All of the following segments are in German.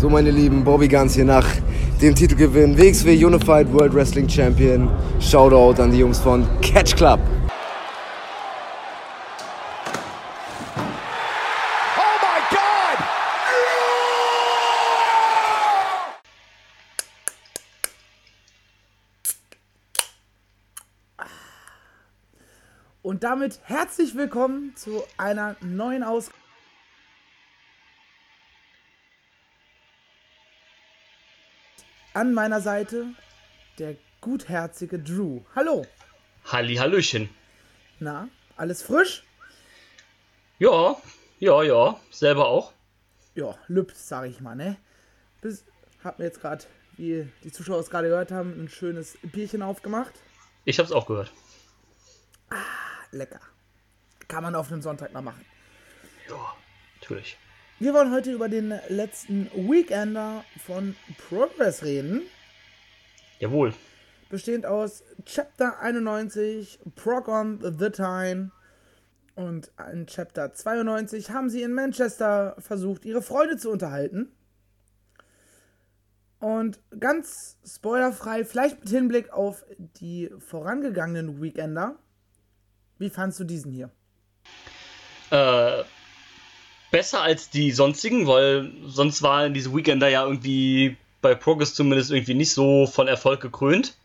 So, meine Lieben, Bobby Guns hier nach dem Titelgewinn WXW Unified World Wrestling Champion. Shoutout an die Jungs von Catch Club. Und damit herzlich willkommen zu einer neuen Ausgabe. An meiner Seite der gutherzige Drew. Hallo. Halli, Hallöchen. Na, alles frisch? Ja, ja, ja. Selber auch. Ja, lübt, sag ich mal, ne? Bis, hab mir jetzt gerade, wie die Zuschauer es gerade gehört haben, ein schönes Bierchen aufgemacht. Ich hab's auch gehört. Lecker. Kann man auf einem Sonntag mal machen. Ja, natürlich. Wir wollen heute über den letzten Weekender von Progress reden. Jawohl. bestehend aus Chapter 91, Prog on the Time und in Chapter 92 haben sie in Manchester versucht, ihre Freunde zu unterhalten. Und ganz spoilerfrei, vielleicht mit Hinblick auf die vorangegangenen Weekender. Wie fandst du diesen hier? Äh, besser als die sonstigen, weil sonst waren diese Weekender ja irgendwie bei Progress zumindest irgendwie nicht so von Erfolg gekrönt.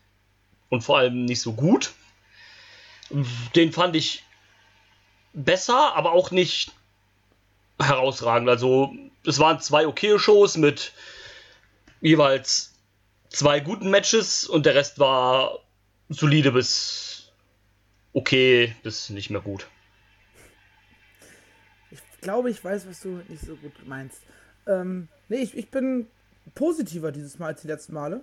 Und vor allem nicht so gut. Den fand ich besser, aber auch nicht herausragend. Also, es waren zwei okaye Shows mit jeweils zwei guten Matches und der Rest war solide bis okay bis nicht mehr gut. Ich glaube, ich weiß, was du nicht so gut meinst. Ähm, nee, ich, ich bin positiver dieses Mal als die letzten Male.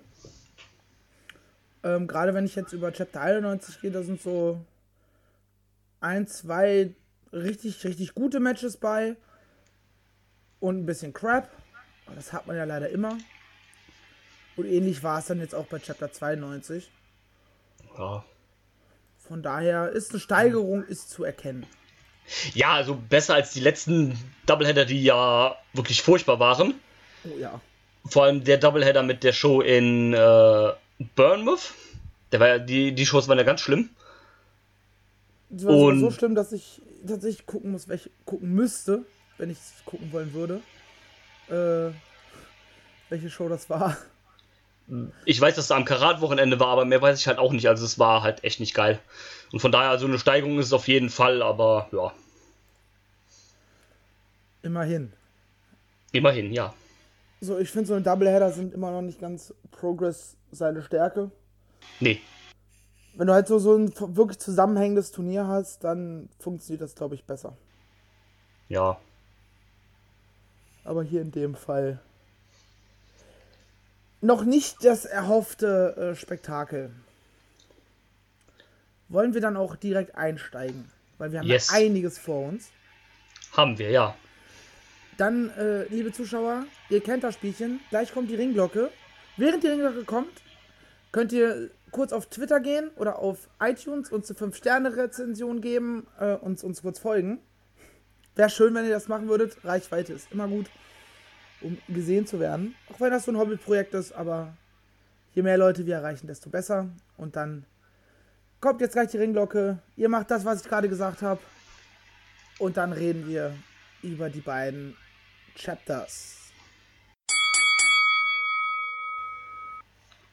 Ähm, Gerade wenn ich jetzt über Chapter 91 gehe, da sind so ein, zwei richtig, richtig gute Matches bei. Und ein bisschen Crap. Aber das hat man ja leider immer. Und ähnlich war es dann jetzt auch bei Chapter 92. Ja. Von daher ist eine Steigerung ist zu erkennen. Ja, also besser als die letzten Doubleheader, die ja wirklich furchtbar waren. Oh ja. Vor allem der Doubleheader mit der Show in äh, Bournemouth. Der war ja, die, die Shows waren ja ganz schlimm. Das war sogar Und- so schlimm, dass ich tatsächlich gucken muss, welche gucken müsste, wenn ich es gucken wollen würde. Äh, welche Show das war. Ich weiß, dass es am Karat-Wochenende war, aber mehr weiß ich halt auch nicht. Also es war halt echt nicht geil. Und von daher, so eine Steigerung ist es auf jeden Fall, aber ja, Immerhin. immerhin, ja. So, ich finde, so ein Doubleheader sind immer noch nicht ganz Progress seine Stärke. Nee, Wenn du halt so, so ein wirklich zusammenhängendes Turnier hast, dann funktioniert das, glaube ich, besser. ja. Aber hier in dem Fall noch nicht das erhoffte äh, Spektakel. Wollen wir dann auch direkt einsteigen? Weil wir haben Yes. ja einiges vor uns. Haben wir, ja. Dann, äh, liebe Zuschauer, ihr kennt das Spielchen. Gleich kommt die Ringglocke. Während die Ringglocke kommt, könnt ihr kurz auf Twitter gehen oder auf iTunes uns eine 5-Sterne-Rezension geben, äh, uns, uns kurz folgen. Wäre schön, wenn ihr das machen würdet. Reichweite ist immer gut, um gesehen zu werden. Auch wenn das so ein Hobbyprojekt ist, aber je mehr Leute wir erreichen, desto besser. Und dann kommt jetzt gleich die Ringglocke. Ihr macht das, was ich gerade gesagt habe. Und dann reden wir über die beiden Chapters.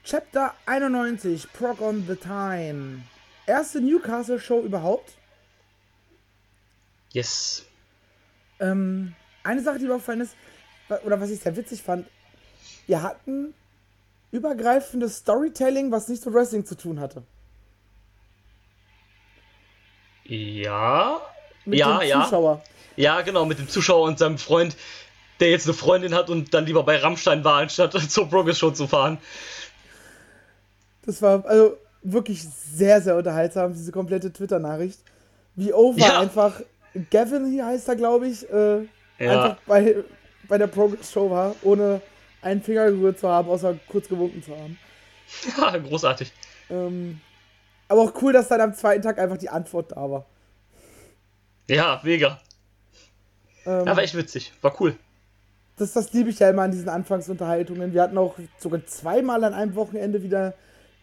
Chapter 91, Prog on the Time. Erste Newcastle-Show überhaupt. Yes. Ähm, eine Sache, die mir aufgefallen ist, oder was ich sehr witzig fand, wir hatten übergreifendes Storytelling, was nichts mit Wrestling zu tun hatte. Ja. Mit ja, dem ja. Zuschauer. Ja, genau, mit dem Zuschauer und seinem Freund, der jetzt eine Freundin hat und dann lieber bei Rammstein war, anstatt zur Progress Show zu fahren. Das war also wirklich sehr, sehr unterhaltsam, diese komplette Twitter-Nachricht. Wie over Ja. einfach Gavin hier heißt er, glaube ich, äh, Ja. einfach bei, bei der Progress-Show war, ohne einen Finger gerührt zu haben, außer kurz gewunken zu haben. Ja, großartig. Ähm, aber auch cool, dass dann am zweiten Tag einfach die Antwort da war. Ja, mega. Ähm, Ja, war echt witzig. War cool. das, das liebe ich ja immer an diesen Anfangsunterhaltungen. Wir hatten auch sogar zweimal an einem Wochenende wieder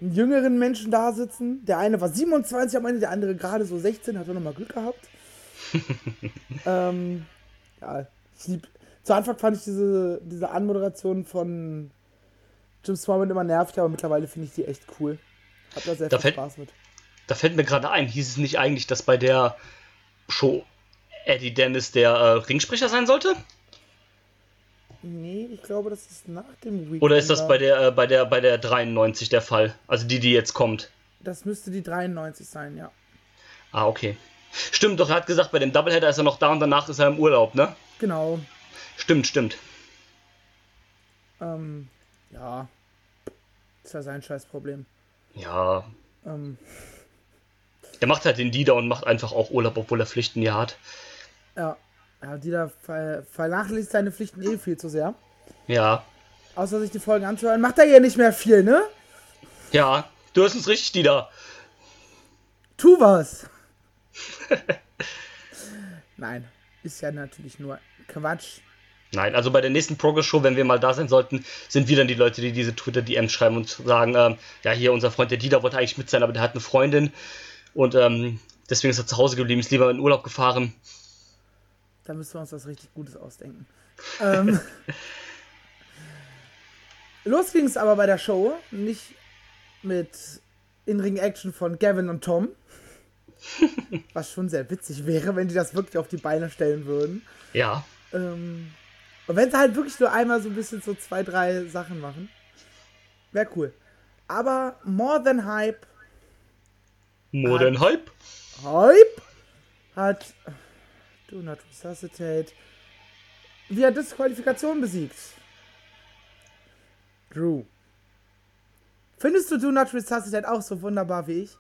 einen jüngeren Menschen da sitzen. Der eine war 27 am Ende, der andere gerade so 16, hat er nochmal Glück gehabt. ähm, ja, ich lieb. Zu Anfang fand ich diese, diese Anmoderation von Jim Smallman immer nervig, aber mittlerweile finde ich die echt cool. Hab da sehr Da viel fällt- Spaß mit. Da fällt mir gerade ein, hieß es nicht eigentlich, dass bei der Show Eddie Dennis der äh, Ringsprecher sein sollte? Nee, ich glaube, das ist nach dem Weekend. Oder ist das bei der, äh, bei der, bei der 93 der Fall? Also die, die jetzt kommt. Das müsste die 93 sein, ja. Ah, okay. Stimmt, doch, er hat gesagt, bei dem Doubleheader ist er noch da und danach ist er im Urlaub, ne? Genau. Stimmt, stimmt. Ähm, ja. Ist ja sein Scheißproblem. Ja, Ähm, der macht halt den Lieder und macht einfach auch Urlaub, obwohl er Pflichten ja hat. ja. Ja, die da ver vernachlässigt seine Pflichten eh viel zu sehr. Ja. Außer sich die Folgen anzuhören, macht er ja nicht mehr viel, ne? Ja, du hörst uns richtig, Dieter. Tu was! Nein, ist ja natürlich nur Quatsch. Nein, also bei der nächsten Progress-Show, wenn wir mal da sein sollten, sind wir dann die Leute, die diese Twitter-DMs schreiben und sagen, ähm, ja, hier, unser Freund der Dieter wollte eigentlich mit sein, aber der hat eine Freundin und ähm, deswegen ist er zu Hause geblieben, ist lieber in Urlaub gefahren. Da müssen wir uns was richtig Gutes ausdenken. ähm, los ging es aber bei der Show nicht mit In-Ring-Action von Gavin und Tom. Was schon sehr witzig wäre, wenn die das wirklich auf die Beine stellen würden. Ja, Ähm, und wenn sie halt wirklich nur einmal so ein bisschen so zwei, drei Sachen machen, wäre cool. Aber More Than Hype, Modern Hype. Hype hat Do Not Resuscitate via Disqualifikation besiegt. Drew. Findest du Do Not Resuscitate auch so wunderbar wie ich?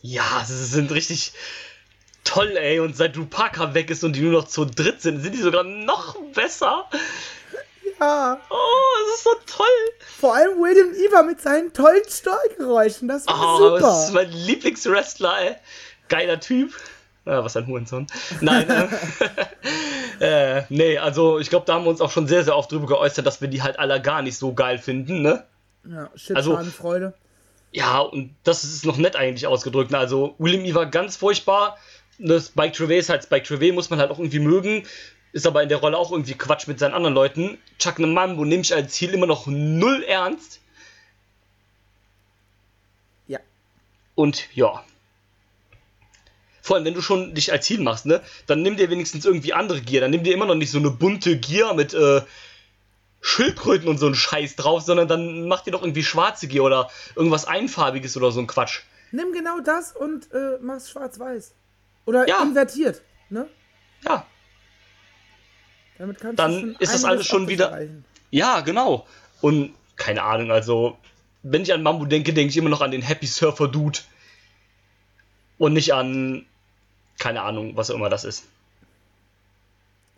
Ja, sie sind richtig toll, ey. Und seit Parker weg ist und die nur noch zu dritt sind, sind die sogar noch besser. Ja. Oh, das ist so toll. Vor allem William Eva mit seinen tollen Steuergeräuschen. Das war Oh, das ist super. mein Lieblingswrestler, ey. Geiler Typ. Ja, was ein Hurensohn. Nein, äh, äh, nee, also ich glaube, da haben wir uns auch schon sehr, sehr oft drüber geäußert, dass wir die halt alle gar nicht so geil finden, ne? Ja, Shit, Also- Schadenfreude. Ja, und das ist noch nett eigentlich ausgedrückt. ne? Also, William war ganz furchtbar. Das Spike Trevay ist halt Spike Trevay, muss man halt auch irgendwie mögen. Ist aber in der Rolle auch irgendwie Quatsch mit seinen anderen Leuten. Chuck Mambo nehme ich als Ziel immer noch null ernst. Ja. Und ja. Vor allem, wenn du schon dich als Ziel machst, ne, dann nimm dir wenigstens irgendwie andere Gear. Dann nimm dir immer noch nicht so eine bunte Gear mit äh, Schildkröten und so ein Scheiß drauf, sondern dann mach dir doch irgendwie schwarze Gear oder irgendwas Einfarbiges oder so ein Quatsch. Nimm genau das und äh, mach's schwarz-weiß. Oder Ja. invertiert, ne? Ja, Damit kannst Dann ist das alles schon wieder- erreichen. ja, genau. Und keine Ahnung, also, wenn ich an Mambo denke, denke ich immer noch an den Happy Surfer Dude. Und nicht an, keine Ahnung, was auch immer das ist.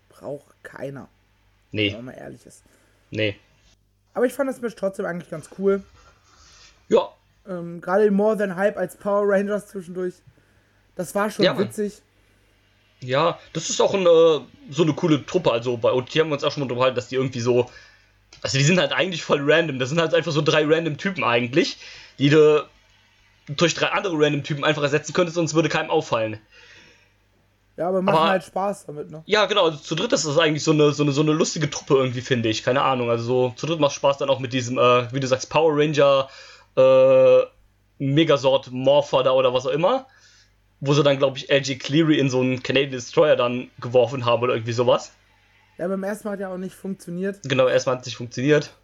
Braucht keiner, Nee, wenn man mal ehrlich ist. nee. Aber ich fand das Match trotzdem eigentlich ganz cool. Ja, Ähm, Gerade More Than Hype als Power Rangers zwischendurch. Das war schon Ja, witzig. Ja, das ist auch ein, äh, so eine coole Truppe. Also bei OT haben wir uns auch schon mal unterhalten, dass die irgendwie so. Also die sind halt eigentlich voll random. Das sind halt einfach so drei random Typen eigentlich, die du durch drei andere random Typen einfach ersetzen könntest, sonst würde keinem auffallen. Ja, aber machen Aber- halt Spaß damit, ne? Ja, genau, also zu dritt ist das eigentlich so eine, so eine, so eine lustige Truppe irgendwie, finde ich. Keine Ahnung. Also so zu dritt macht Spaß dann auch mit diesem, äh, wie du sagst, Power Ranger, äh, Megasort Morpher da oder was auch immer. Wo sie dann, glaube ich, LG Cleary in so einen Canadian Destroyer dann geworfen haben oder irgendwie sowas. Ja, beim ersten Mal hat ja auch nicht funktioniert. Genau, erstmal hat es nicht funktioniert.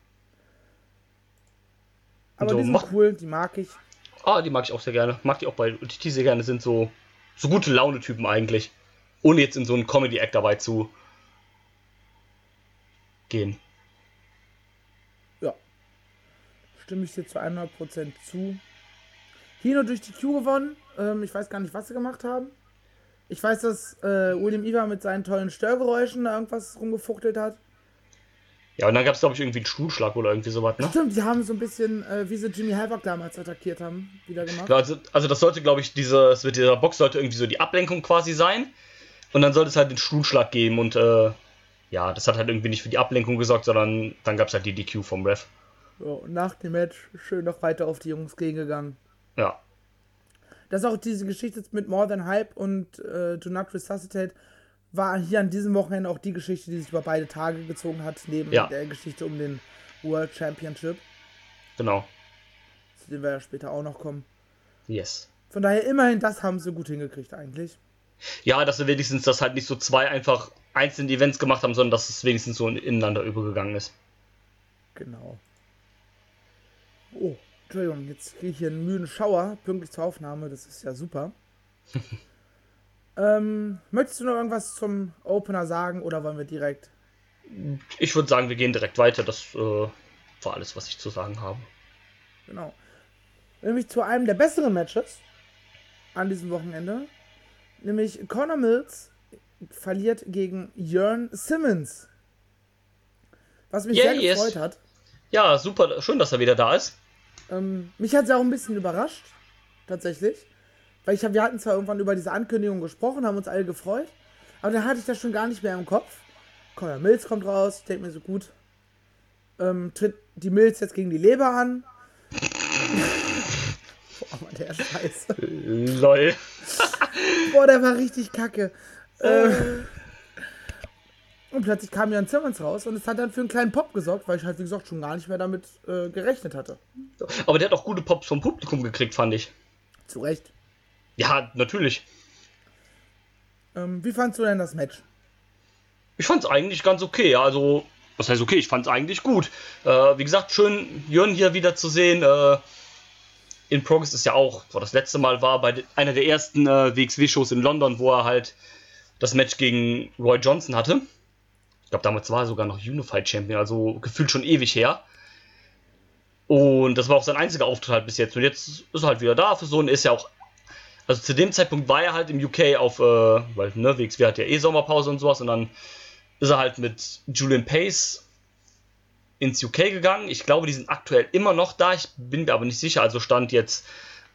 Aber So, die sind mach- cool, die mag ich. Ah, die mag ich auch sehr gerne. Mag die auch bei OTT sehr gerne. Sind so, so gute Laune-Typen eigentlich. Ohne jetzt in so einen Comedy-Act dabei zu gehen. Ja. Stimme ich dir zu 100% zu. Hino durch die Q gewonnen. Ähm, ich weiß gar nicht, was sie gemacht haben. Ich weiß, dass äh, William Eva mit seinen tollen Störgeräuschen da irgendwas rumgefuchtelt hat. Ja, und dann gab es, glaube ich, irgendwie einen Stuhlschlag oder irgendwie sowas, ne? Stimmt, die haben so ein bisschen, äh, wie sie Jimmy Havoc damals attackiert haben, wieder gemacht. Also, also das sollte, glaube ich, dieses, mit dieser Box sollte irgendwie so die Ablenkung quasi sein. Und dann sollte es halt den Stuhlschlag geben und äh, ja, das hat halt irgendwie nicht für die Ablenkung gesorgt, sondern dann gab es halt die DQ vom Ref. So, nach dem Match schön noch weiter auf die Jungs gegengegangen. Ja. Das ist auch diese Geschichte mit More Than Hype und äh, Do Not Resuscitate war hier an diesem Wochenende auch die Geschichte, die sich über beide Tage gezogen hat, neben Ja. der Geschichte um den World Championship, Genau. zu dem wir ja später auch noch kommen. Yes. Von daher immerhin, das haben sie gut hingekriegt eigentlich. Ja, dass sie wenigstens das halt nicht so zwei einfach einzelne Events gemacht haben, sondern dass es wenigstens so ineinander übergegangen ist. Genau. Oh, Entschuldigung, jetzt kriege ich hier einen müden Schauer, pünktlich zur Aufnahme, das ist ja super. ähm, möchtest du noch irgendwas zum Opener sagen oder wollen wir direkt? Ich würde sagen, wir gehen direkt weiter. Das äh, war alles, was ich zu sagen habe. Genau. Nämlich zu einem der besseren Matches an diesem Wochenende. Nämlich Conor Mills verliert gegen Jörn Simmons. Was mich Yeah, sehr yes. gefreut hat. Ja, super. Schön, dass er wieder da ist. Ähm, mich hat es auch ein bisschen überrascht, tatsächlich. Weil ich hab, wir hatten zwar irgendwann über diese Ankündigung gesprochen, haben uns alle gefreut, aber dann hatte ich das schon gar nicht mehr im Kopf. Conor Mills kommt raus, ich denke mir so gut. Ähm, tritt die Mills jetzt gegen die Leber an. Boah, Mann, der Scheiße. Lol. Boah, der war richtig kacke. Äh, und plötzlich kam Jan Simmons raus und es hat dann für einen kleinen Pop gesorgt, weil ich halt, wie gesagt, schon gar nicht mehr damit äh, gerechnet hatte. Aber der hat auch gute Pops vom Publikum gekriegt, fand ich. Zu Recht. Ja, natürlich. Ähm, wie fandst du denn das Match? Ich fand es eigentlich ganz okay. Also, was heißt okay? Ich fand es eigentlich gut. Äh, wie gesagt, schön, Jörn hier wieder zu sehen. Äh, in Progress ist ja auch, wo das letzte Mal war, bei einer der ersten äh, WXW-Shows in London, wo er halt das Match gegen Roy Johnson hatte. Ich glaube, damals war er sogar noch Unified Champion, also gefühlt schon ewig her. Und das war auch sein einziger Auftritt halt bis jetzt. Und jetzt ist er halt wieder da für so und ist ja auch. Also zu dem Zeitpunkt war er halt im UK auf, äh, weil ne, WXW hat ja eh Sommerpause und sowas und dann ist er halt mit Julian Pace ins UK gegangen. Ich glaube, die sind aktuell immer noch da. Ich bin mir aber nicht sicher. Also stand jetzt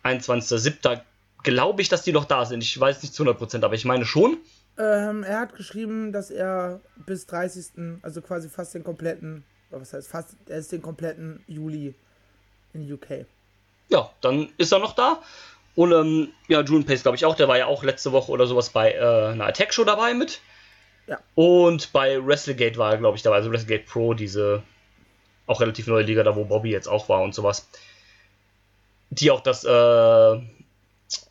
21.07. Glaube ich, dass die noch da sind. Ich weiß nicht zu 100%, aber ich meine schon. Ähm, er hat geschrieben, dass er bis 30., also quasi fast den kompletten, was heißt fast, er ist den kompletten Juli in UK. Ja, dann ist er noch da. Und ähm, ja, Julian Pace, glaube ich auch. Der war ja auch letzte Woche oder sowas bei äh, einer Attack-Show dabei mit. Ja. Und bei WrestleGate war er, glaube ich, dabei. Also WrestleGate Pro, diese auch relativ neue Liga, da wo Bobby jetzt auch war und sowas. Die auch das äh,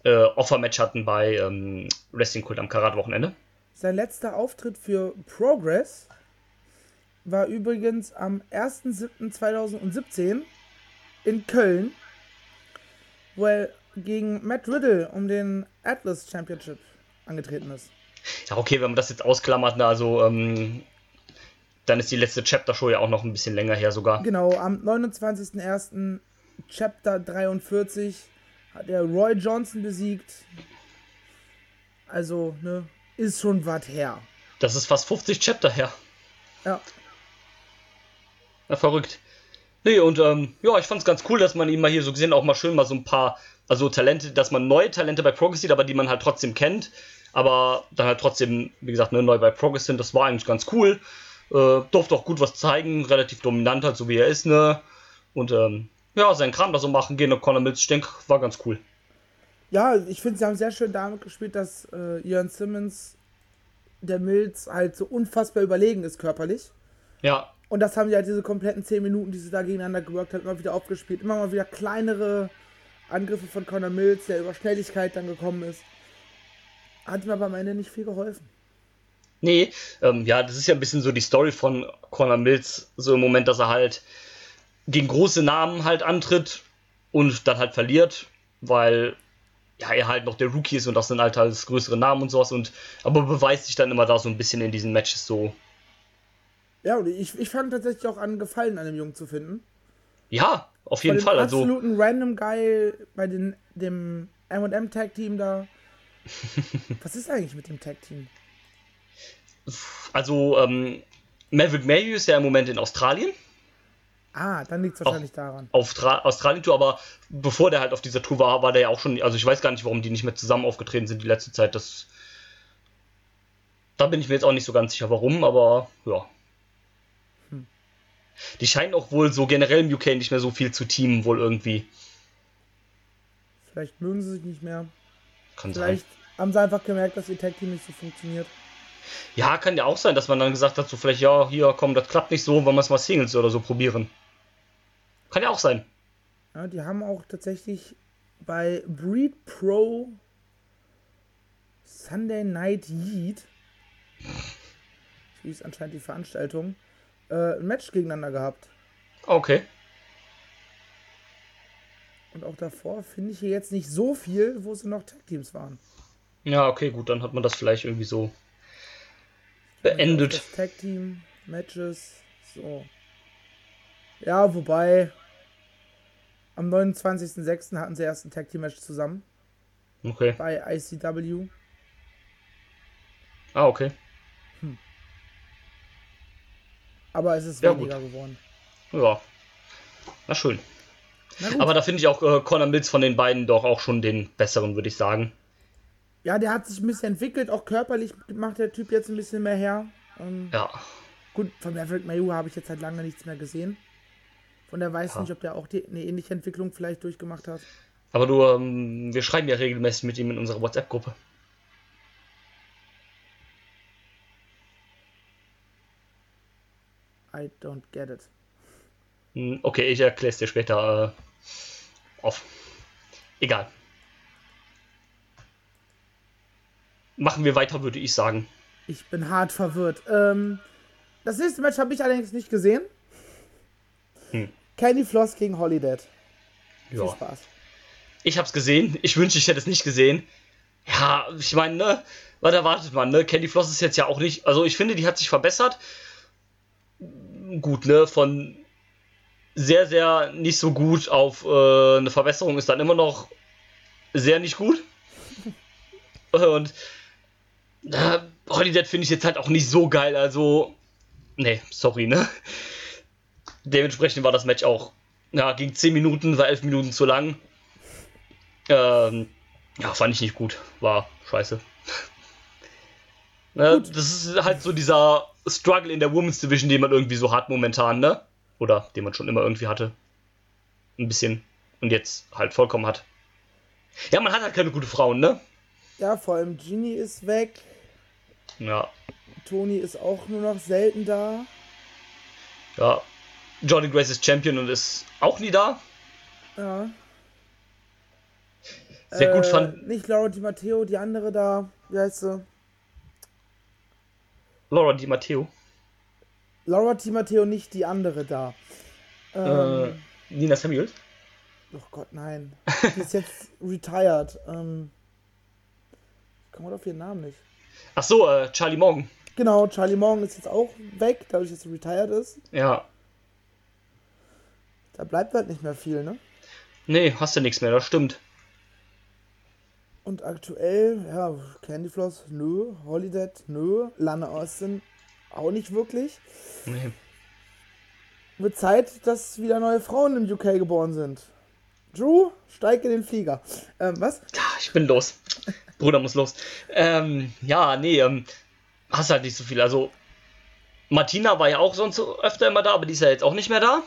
äh, Offer-Match hatten bei ähm, Wrestling Kult am Karat-Wochenende. Sein letzter Auftritt für Progress war übrigens am 1.7.2017 in Köln, wo er gegen Matt Riddle um den Atlas Championship angetreten ist. Ja, okay, wenn man das jetzt ausklammert, na, also ähm, dann ist die letzte Chapter-Show ja auch noch ein bisschen länger her sogar. Genau, am 29.01. Chapter 43 hat er Roy Johnson besiegt. Also, ne, ist schon was her. Das ist fast 50 Chapter her. Ja, Ja, verrückt. Nee, und ähm, ja, ich fand's ganz cool, dass man ihn mal hier so gesehen auch mal schön mal so ein paar, also Talente, dass man neue Talente bei Progress sieht, aber die man halt trotzdem kennt, aber dann halt trotzdem, wie gesagt, ne, neu bei Progress sind, das war eigentlich ganz cool. Äh, durfte auch gut was zeigen, relativ dominant halt, so wie er ist, ne? Und ähm, ja, seinen Kram da so machen gehen und Conor Mills, ich denke, war ganz cool. ja ich finde, sie haben sehr schön damit gespielt, dass äh, Ian Simmons der Mills halt so unfassbar überlegen ist körperlich. Ja, Und das haben sie halt diese kompletten 10 Minuten, die sie da gegeneinander gewirkt haben, immer wieder aufgespielt. Immer mal wieder kleinere Angriffe von Conor Mills, der über Schnelligkeit dann gekommen ist. Hat ihm aber am Ende nicht viel geholfen. Nee, ähm, ja, das ist ja ein bisschen so die Story von Conor Mills, so im Moment, dass er halt gegen große Namen halt antritt und dann halt verliert, weil ja, er halt noch der Rookie ist und das sind halt alles größere Namen und sowas und aber beweist sich dann immer da so ein bisschen in diesen Matches so. Ja, und ich, ich fand tatsächlich auch an Gefallen an dem Jungen zu finden. Ja, auf jeden Fall. Also, absoluten Random Guy bei den, dem M&M Tag Team da. Was ist eigentlich mit dem Tag Team? also ähm, Maverick Mayhew ist ja im Moment in Australien. Ah, dann liegt es wahrscheinlich daran. auf Tra Australien-Tour, aber bevor der halt auf dieser Tour war, war der ja auch schon, also ich weiß gar nicht, warum die nicht mehr zusammen aufgetreten sind die letzte Zeit. Das Da bin ich mir jetzt auch nicht so ganz sicher, warum, aber ja. Hm. Die scheinen auch wohl so generell im UK nicht mehr so viel zu teamen, wohl irgendwie. Vielleicht mögen sie sich nicht mehr. Kann Vielleicht sein. haben sie einfach gemerkt, dass ihr Tag Team nicht so funktioniert. Ja, kann ja auch sein, dass man dann gesagt hat, so vielleicht, ja, hier, komm, das klappt nicht so, wollen wir es mal Singles oder so probieren. Kann ja auch sein. Ja, die haben auch tatsächlich bei Breed Pro Sunday Night Yeet, so hieß anscheinend die Veranstaltung, äh, ein Match gegeneinander gehabt. Okay. Und auch davor finde ich hier jetzt nicht so viel, wo sie noch Tag Teams waren. Ja, okay, gut, dann hat man das vielleicht irgendwie so beendet. Das Tag Team Matches, so. Ja, wobei am 29.06. hatten sie erst ein Tag Team Match zusammen Okay. bei ICW. Ah, okay. Aber es ist Ja, weniger geworden. Ja. Na schön. Na gut. Aber da finde ich auch äh, Conor Mills von den beiden doch auch schon den besseren, würde ich sagen. Ja, der hat sich ein bisschen entwickelt, auch körperlich macht der Typ jetzt ein bisschen mehr her. Ähm, Ja. Gut, von Maverick Mayu habe ich jetzt halt lange nichts mehr gesehen. Von der weiß Ja. nicht, ob der auch die, eine ähnliche Entwicklung vielleicht durchgemacht hat. Aber du, ähm, wir schreiben ja regelmäßig mit ihm in unserer WhatsApp-Gruppe. I don't get it. Hm, Okay, ich erkläre es dir später äh, auf. Egal. Machen wir weiter, würde ich sagen. Ich bin hart verwirrt. Ähm, das nächste Match habe ich allerdings nicht gesehen. Hm. Candy Floss gegen Holiday. Viel Ja. Spaß. Ich hab's gesehen. Ich wünschte, ich hätte es nicht gesehen. Ja, ich meine, ne? Was erwartet man, ne? Candy Floss ist jetzt ja auch nicht. Also, ich finde, die hat sich verbessert. Gut, ne? Von sehr, sehr nicht so gut auf äh, eine Verbesserung ist dann immer noch sehr nicht gut. Und äh, Holiday finde ich jetzt halt auch nicht so geil. Also, nee, sorry, ne? Dementsprechend war das Match auch, ja, ging 10 Minuten, war 11 Minuten zu lang. Ähm, ja, fand ich nicht gut. War scheiße. ne, das ist halt so dieser Struggle in der Women's Division, den man irgendwie so hat momentan, ne? Oder den man schon immer irgendwie hatte. Ein bisschen. Und jetzt halt vollkommen hat. Ja, man hat halt keine gute Frauen, ne? Ja, vor allem Genie ist weg. Ja. Toni ist auch nur noch selten da. Ja. Jordan Grace ist Champion und ist auch nie da. Ja. Sehr gut Äh, fand Nicht Laura Di Matteo, die andere da. Wie heißt sie? Laura Di Matteo. Laura Di Matteo, nicht die andere da. Ähm, Äh, Nina Samuels. Oh Gott, nein. Die ist jetzt retired. Ähm, ich komme auf ihren Namen nicht. Ach so, äh, Charlie Morgan. Genau, Charlie Morgan ist jetzt auch weg, dadurch, dass er retired ist. Ja. Da bleibt halt nicht mehr viel, ne? Nee, hast du nichts mehr, das stimmt. Und aktuell, ja, Candy Floss, nö. Holiday, nö. Lana Austin, auch nicht wirklich. Nee. Wird Zeit, dass wieder neue Frauen im UK geboren sind. Drew, steig in den Flieger. Ähm, was? Ja, ich bin los. Bruder muss los. Ähm, ja, nee, ähm, hast halt nicht so viel. Also, Martina war ja auch sonst so öfter immer da, aber die ist ja jetzt auch nicht mehr da.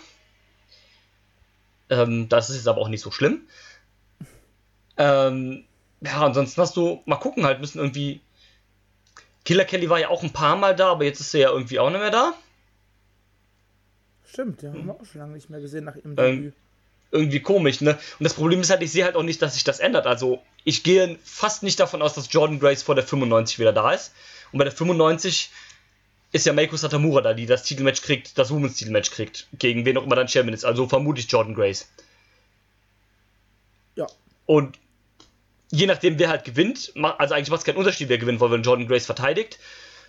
Ähm, das ist jetzt aber auch nicht so schlimm. Ähm, ja, ansonsten hast du, mal gucken halt, müssen irgendwie. Killer Kelly war ja auch ein paar Mal da, aber jetzt ist er ja irgendwie auch nicht mehr da. Stimmt, den haben wir auch schon lange nicht mehr gesehen nach ihrem Ähm, Debüt. irgendwie komisch, ne? Und das Problem ist halt, ich sehe halt auch nicht, dass sich das ändert. Also, ich gehe fast nicht davon aus, dass Jordan Grace vor der 95 wieder da ist. Und bei der 95 ist ja Meiko Satamura da, die das Titelmatch kriegt, das Women's Titelmatch kriegt, gegen wen auch immer dann Champion ist. Also vermute ich Jordan Grace. Ja. Und je nachdem, wer halt gewinnt, also eigentlich macht es keinen Unterschied, wer gewinnt, weil wenn Jordan Grace verteidigt,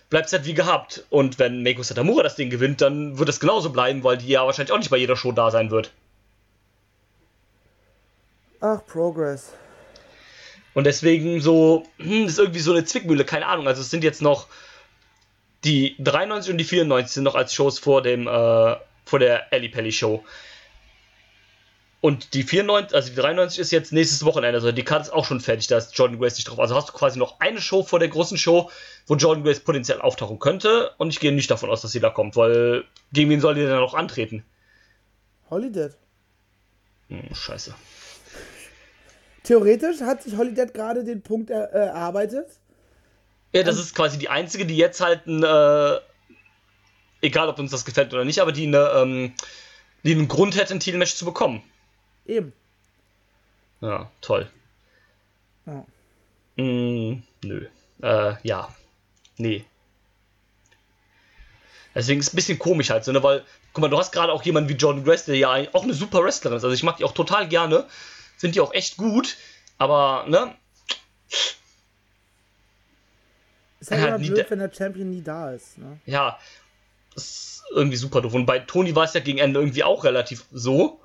bleibt es halt wie gehabt. Und wenn Meiko Satamura das Ding gewinnt, dann wird es genauso bleiben, weil die ja wahrscheinlich auch nicht bei jeder Show da sein wird. Ach, Progress. Und deswegen so, hm, das ist irgendwie so eine Zwickmühle, keine Ahnung. Also es sind jetzt noch die 93 und die 94 sind noch als Shows vor dem, äh, vor der Ellie Pelli Show. Und die 94, also die 93 ist jetzt nächstes Wochenende, also die Karte ist auch schon fertig, da ist Jordan Grace nicht drauf. Also hast du quasi noch eine Show vor der großen Show, wo Jordan Grace potenziell auftauchen könnte. Und ich gehe nicht davon aus, dass sie da kommt, weil gegen wen soll die denn noch antreten? Holiday. Hm, scheiße. Theoretisch hat sich Holiday gerade den Punkt er, äh, erarbeitet. Ja, das ist quasi die einzige, die jetzt halt ein, äh, egal ob uns das gefällt oder nicht, aber die, eine, ähm, die einen Grund hätte, ein Titelmatch zu bekommen. Eben. Ja, toll. Ja. Mm, nö. Äh, ja. Nee. Deswegen ist es ein bisschen komisch halt so, ne? Weil, guck mal, du hast gerade auch jemanden wie Jordan Grace, der ja auch eine super Wrestlerin ist. Also ich mag die auch total gerne. Sind die auch echt gut. Aber, ne? Ist halt nie blöd, de- wenn der Champion nie da ist. Ne? Ja. Das ist irgendwie super doof. Und bei Toni war es ja gegen Ende irgendwie auch relativ so.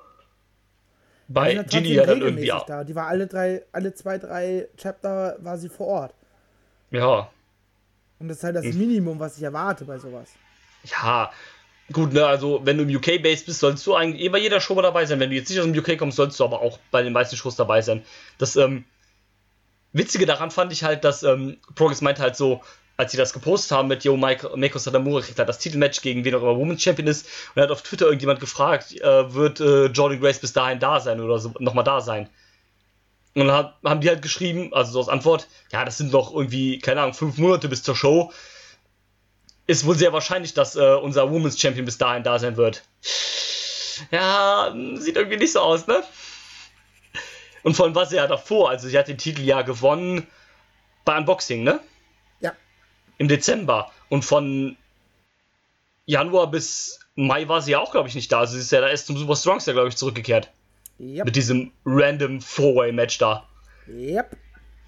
Bei Die war Ginny ja dann irgendwie auch. Da. Die war alle drei, alle zwei, drei Chapter war sie vor Ort. Ja. Und das ist halt das Hm. Minimum, was ich erwarte bei sowas. Ja. Gut, ne, also wenn du im UK-Base bist, sollst du eigentlich eh bei jeder Show dabei sein. Wenn du jetzt nicht aus dem UK kommst, sollst du aber auch bei den meisten Shows dabei sein. Das ähm, Witzige daran fand ich halt, dass ähm, Progress meinte halt so, als sie das gepostet haben mit Yo, Mike, Meiko Satamura kriegt halt das Titelmatch gegen wen auch immer Women's Champion ist. Und er hat auf Twitter irgendjemand gefragt, äh, wird äh, Jordan Grace bis dahin da sein oder so, nochmal da sein. Und dann haben die halt geschrieben, also so als Antwort, ja, das sind noch irgendwie, keine Ahnung, fünf Monate bis zur Show. Ist wohl sehr wahrscheinlich, dass äh, unser Women's Champion bis dahin da sein wird. Ja, sieht irgendwie nicht so aus, ne? Und vor allem war sie ja davor, also sie hat den Titel ja gewonnen bei Unboxing, ne? Ja. Im Dezember. Und von Januar bis Mai war sie ja auch, glaube ich, nicht da. Also sie ist ja da erst zum Super Strongster, glaube ich, zurückgekehrt. Yep. Mit diesem random Four-Way-Match da. Yep.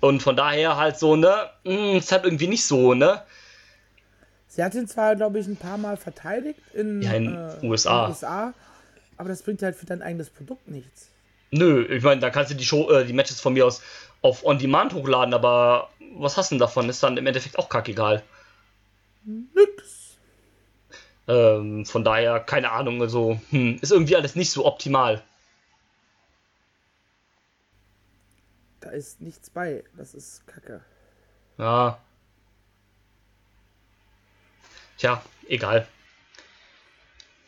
Und von daher halt so, ne? Mh, ist halt irgendwie nicht so, ne? Sie hat ihn zwar, glaube ich, ein paar Mal verteidigt in, Ja, in äh, USA. in USA, aber das bringt halt für dein eigenes Produkt nichts. Nö, ich meine, da kannst du die Show, äh, die Matches von mir aus auf On Demand hochladen, aber was hast du denn davon? Ist dann im Endeffekt auch kackegal. Nix. Ähm, von daher, keine Ahnung, also, hm, ist irgendwie alles nicht so optimal. Da ist nichts bei. Das ist Kacke. Ja. Tja, egal.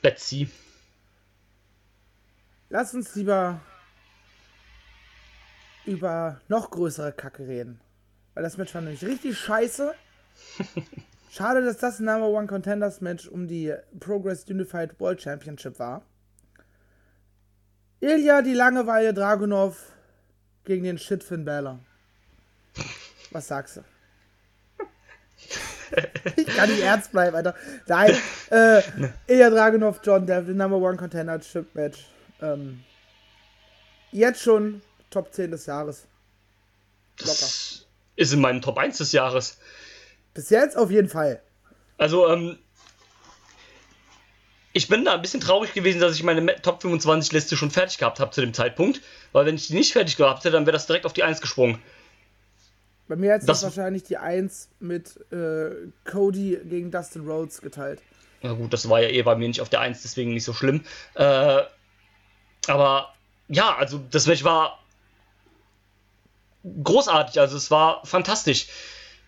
Let's see. Lass uns lieber über noch größere Kacke reden. Weil das Match war nämlich richtig scheiße. Schade, dass das ein Number One Contenders Match um die Progress Unified World Championship war. Ilya die Langeweile Dragunov gegen den Shit Finn Balor. Was sagst du? ich kann nicht ernst bleiben, Alter. Nein, äh, Ilya Dragunov, John Devlin, Number One Contendership Match. Ähm, jetzt schon Top 10 des Jahres. Locker. Das ist in meinem Top 1 des Jahres. Bis jetzt auf jeden Fall. Also, ähm, ich bin da ein bisschen traurig gewesen, dass ich meine Top 25 Liste schon fertig gehabt habe zu dem Zeitpunkt. Weil wenn ich die nicht fertig gehabt hätte, dann wäre das direkt auf die 1 gesprungen. Bei mir hat das wahrscheinlich die 1 mit äh, Cody gegen Dustin Rhodes geteilt. Na gut, das war ja eh bei mir nicht auf der 1, deswegen nicht so schlimm. Äh, aber ja, also das Match war großartig, also es war fantastisch.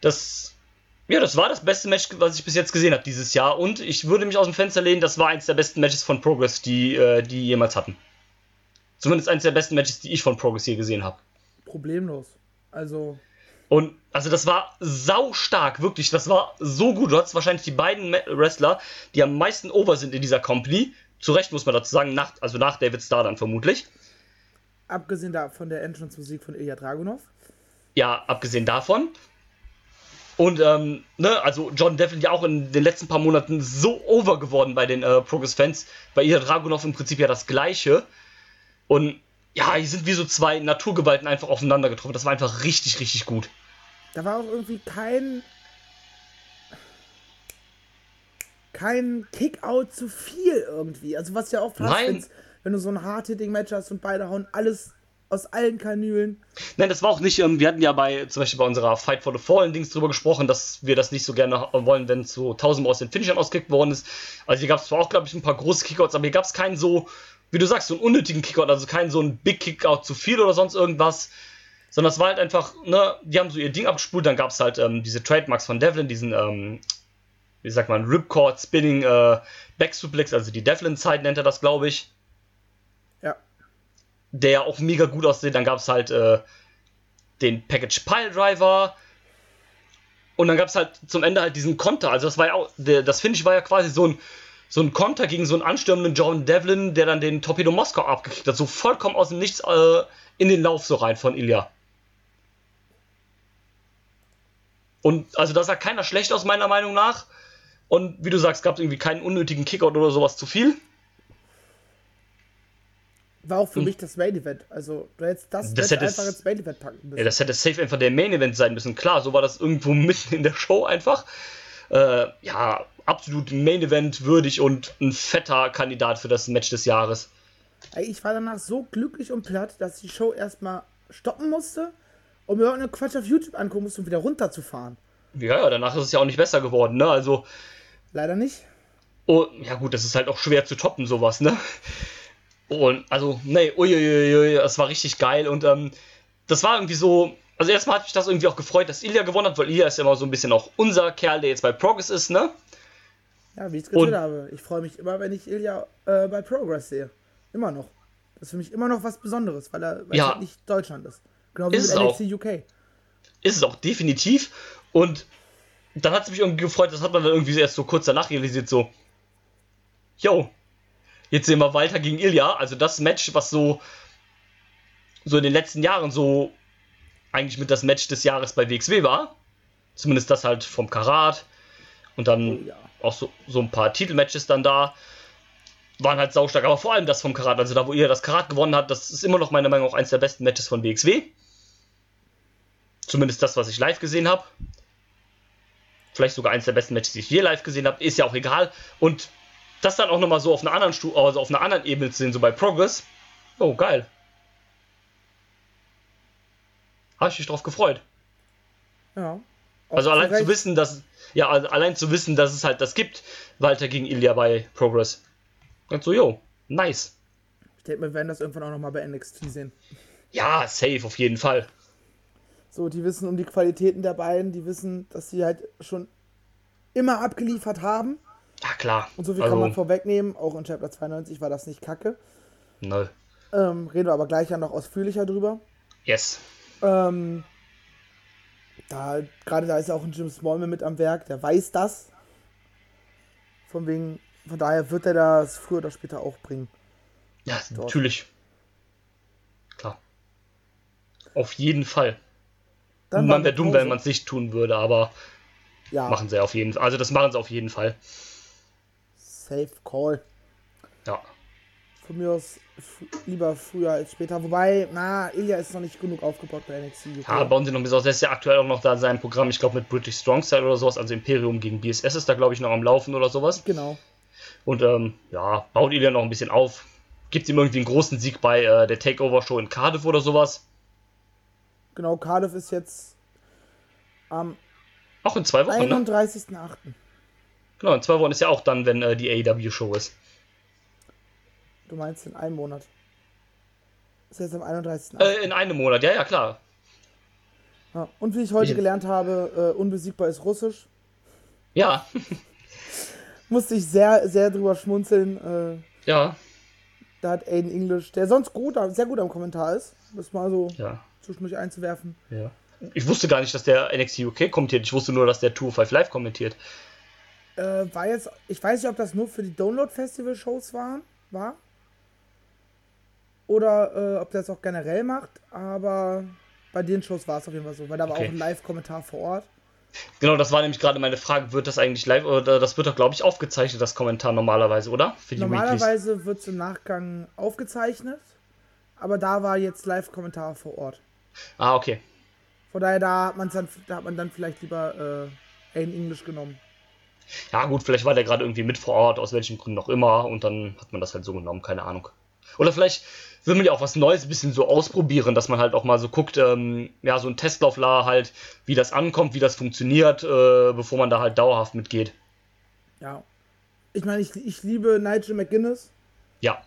Das, ja, das war das beste Match, was ich bis jetzt gesehen habe dieses Jahr. Und ich würde mich aus dem Fenster lehnen, das war eins der besten Matches von Progress, die äh, die jemals hatten. Zumindest eins der besten Matches, die ich von Progress hier gesehen habe. Problemlos. Also, Und also das war sau stark, wirklich. Das war so gut. Du hattest wahrscheinlich die beiden Wrestler, die am meisten over sind in dieser Company. Zu Recht muss man dazu sagen, nach, also nach David Starr dann vermutlich. Abgesehen da von der Entrance-Musik von Ilya Dragunov. Ja, abgesehen davon. Und, ähm, ne, also John Devlin ja auch in den letzten paar Monaten so over geworden bei den äh, Progress-Fans. Bei ihr Dragunov im Prinzip ja das Gleiche. Und ja, hier sind wie so zwei Naturgewalten einfach aufeinander getroffen. Das war einfach richtig, richtig gut. Da war auch irgendwie kein. kein Kickout zu viel irgendwie. Also, was ja auch fast, Nein. wenn's- wenn du so ein Hard-Hitting-Match hast und beide hauen alles aus allen Kanülen. Nein, das war auch nicht, ähm, wir hatten ja bei, zum Beispiel bei unserer Fight for the Fallen Dings drüber gesprochen, dass wir das nicht so gerne wollen, wenn so tausendmal aus den Finishern ausgekickt worden ist. Also hier gab es zwar auch, glaube ich, ein paar große Kickouts, aber hier gab es keinen so wie du sagst, so einen unnötigen Kickout, also kein so ein Big Kickout zu viel oder sonst irgendwas, sondern es war halt einfach, ne, die haben so ihr Ding abgespult, dann gab es halt ähm, diese Trademarks von Devlin, diesen, ähm, wie sagt man, Ripcord Spinning äh, Back Suplex, also die Devlin-Zeit nennt er das, glaube ich. Der auch mega gut aussieht, dann gab es halt äh, den Package Pile Driver, und dann gab es halt zum Ende halt diesen Konter. Also das war ja auch, das Finish war ja quasi so ein, so ein Konter gegen so einen anstürmenden John Devlin, der dann den Torpedo Moskau abgekriegt hat. So vollkommen aus dem Nichts äh, in den Lauf so rein von Ilya. Und also da sah keiner schlecht aus, meiner Meinung nach. Und wie du sagst, gab es irgendwie keinen unnötigen Kickout oder sowas zu viel. War auch für hm. mich das Main Event. Also, du hättest das, das hätte einfach ins Main Event packen müssen. Ja, das hätte safe einfach der Main Event sein müssen. Klar, so war das irgendwo mitten in der Show einfach. Äh, ja, absolut Main Event würdig und ein fetter Kandidat für das Match des Jahres. Ich war danach so glücklich und platt, dass ich die Show erstmal stoppen musste und mir irgendeinen Quatsch auf YouTube angucken musste, um wieder runterzufahren. Ja, ja, danach ist es ja auch nicht besser geworden, ne? Also. Leider nicht. Oh, ja gut, das ist halt auch schwer zu toppen, sowas, ne? Und also, nee, uiuiui, das war richtig geil. Und ähm, das war irgendwie so. Also erstmal hat mich das irgendwie auch gefreut, dass Ilya gewonnen hat, weil Ilya ist ja immer so ein bisschen auch unser Kerl, der jetzt bei Progress ist, ne? Ja, wie ich es gesagt habe. Ich freue mich immer, wenn ich Ilya äh, bei Progress sehe. Immer noch. Das ist für mich immer noch was Besonderes, weil er weil ja. halt nicht Deutschland ist. Genau wie ist mit NXT UK. Ist es auch definitiv. Und dann hat es mich irgendwie gefreut, das hat man dann irgendwie erst so kurz danach realisiert, so, yo, Jetzt sehen wir Walter gegen Ilya, also das Match, was so, so in den letzten Jahren so eigentlich mit das Match des Jahres bei WXW war. Zumindest das halt vom Karat. Und dann oh, ja. auch so, so ein paar Titelmatches dann da. Waren halt saustark, aber vor allem das vom Karat. Also da, wo ihr das Karat gewonnen hat, das ist immer noch meiner Meinung nach eines der besten Matches von WXW. Zumindest das, was ich live gesehen habe. Vielleicht sogar eines der besten Matches, die ich je live gesehen habe. Ist ja auch egal. Und das dann auch nochmal so auf einer anderen Stufe, also auf einer anderen Ebene zu sehen, so bei Progress. Oh, geil. Habe ich mich drauf gefreut. Ja. Also allein zu wissen, dass ja, also allein zu wissen, dass es halt das gibt, Walter gegen Ilya bei Progress. Und so, yo, nice. Ich denke, wir werden das irgendwann auch nochmal bei NXT sehen. Ja, safe, auf jeden Fall. So, die wissen um die Qualitäten der beiden, die wissen, dass sie halt schon immer abgeliefert haben. Ja, klar. Und so viel also, kann man vorwegnehmen. Auch in Chapter 92 war das nicht kacke. Null. Ähm, reden wir aber gleich ja noch ausführlicher drüber. Yes. Ähm, da, gerade da ist ja auch ein Jim Smallman mit am Werk, der weiß das. Von wegen, von daher wird er das früher oder später auch bringen. Ja, Dort. natürlich. Klar. Auf jeden Fall. Dann man wäre dumm, wenn man es nicht tun würde, aber ja. machen sie auf jeden Fall. Also das machen sie auf jeden Fall. Safe Call. Ja. Von mir aus lieber früher als später. Wobei, na, Ilya ist noch nicht genug aufgebaut bei NXT. UK. Ja, bauen sie noch ein bisschen aus. Der ist ja aktuell auch noch da in seinem Programm, ich glaube mit British Strong Style oder sowas, also Imperium gegen BSS ist da, glaube ich, noch am Laufen oder sowas. Genau. Und ähm, ja, baut Ilya noch ein bisschen auf. Gibt ihm irgendwie einen großen Sieg bei äh, der Takeover-Show in Cardiff oder sowas. Genau, Cardiff ist jetzt am auch in zwei Wochen. 31.8. Ne? Genau, in zwei Wochen ist ja auch dann, wenn äh, die AEW-Show ist. Du meinst in einem Monat? Ist jetzt am 31. Äh, in einem Monat, ja, ja, klar. Ja, und wie ich heute ich gelernt habe, äh, unbesiegbar ist Russisch. Ja. Musste ich sehr, sehr drüber schmunzeln. Äh, ja. Da hat Aiden English, der sonst gut, sehr gut am Kommentar ist, das mal so ja. zwischendurch einzuwerfen. Ja. Ich wusste gar nicht, dass der NXT UK kommentiert. Ich wusste nur, dass der 205 Live kommentiert äh, war jetzt, ich weiß nicht, ob das nur für die Download-Festival-Shows waren, war. Oder äh, ob der das auch generell macht, aber bei den Shows war es auf jeden Fall so, weil da war okay. auch ein Live-Kommentar vor Ort. Genau, das war nämlich gerade meine Frage, wird das eigentlich live oder das wird doch, glaube ich, aufgezeichnet, das Kommentar normalerweise, oder? normalerweise wird es im Nachgang aufgezeichnet, aber da war jetzt Live-Kommentar vor Ort. Ah, okay. Von daher, da hat, dann, da hat man dann vielleicht lieber äh, in Englisch genommen ja gut, vielleicht war der gerade irgendwie mit vor Ort, aus welchen Gründen auch immer, und dann hat man das halt so genommen, keine Ahnung. Oder vielleicht will man ja auch was Neues ein bisschen so ausprobieren, dass man halt auch mal so guckt, ähm, ja, so ein Testlauf halt, wie das ankommt, wie das funktioniert, äh, bevor man da halt dauerhaft mitgeht. Ja. Ich meine, ich, ich liebe Nigel McGuinness. Ja.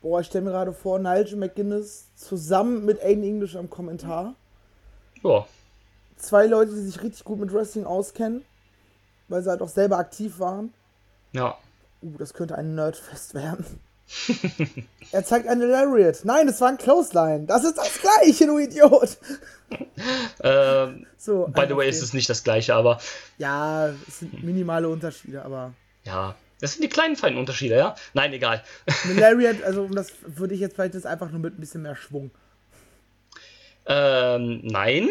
Boah, ich stelle mir gerade vor, Nigel McGuinness zusammen mit Aiden English am Kommentar. Ja. Zwei Leute, die sich richtig gut mit Wrestling auskennen, weil sie halt auch selber aktiv waren. Ja. Uh, das könnte ein Nerdfest werden. er zeigt eine Lariat. Nein, das war ein Clothesline. Das ist das gleiche, du Idiot. Ähm, So, by the way, ist es nicht das gleiche, aber Ja, es sind minimale Unterschiede, aber. ja. Das sind die kleinen feinen Unterschiede, ja? Nein, egal. Eine Lariat, also um das würde ich jetzt vielleicht das einfach nur mit ein bisschen mehr Schwung. Ähm, nein.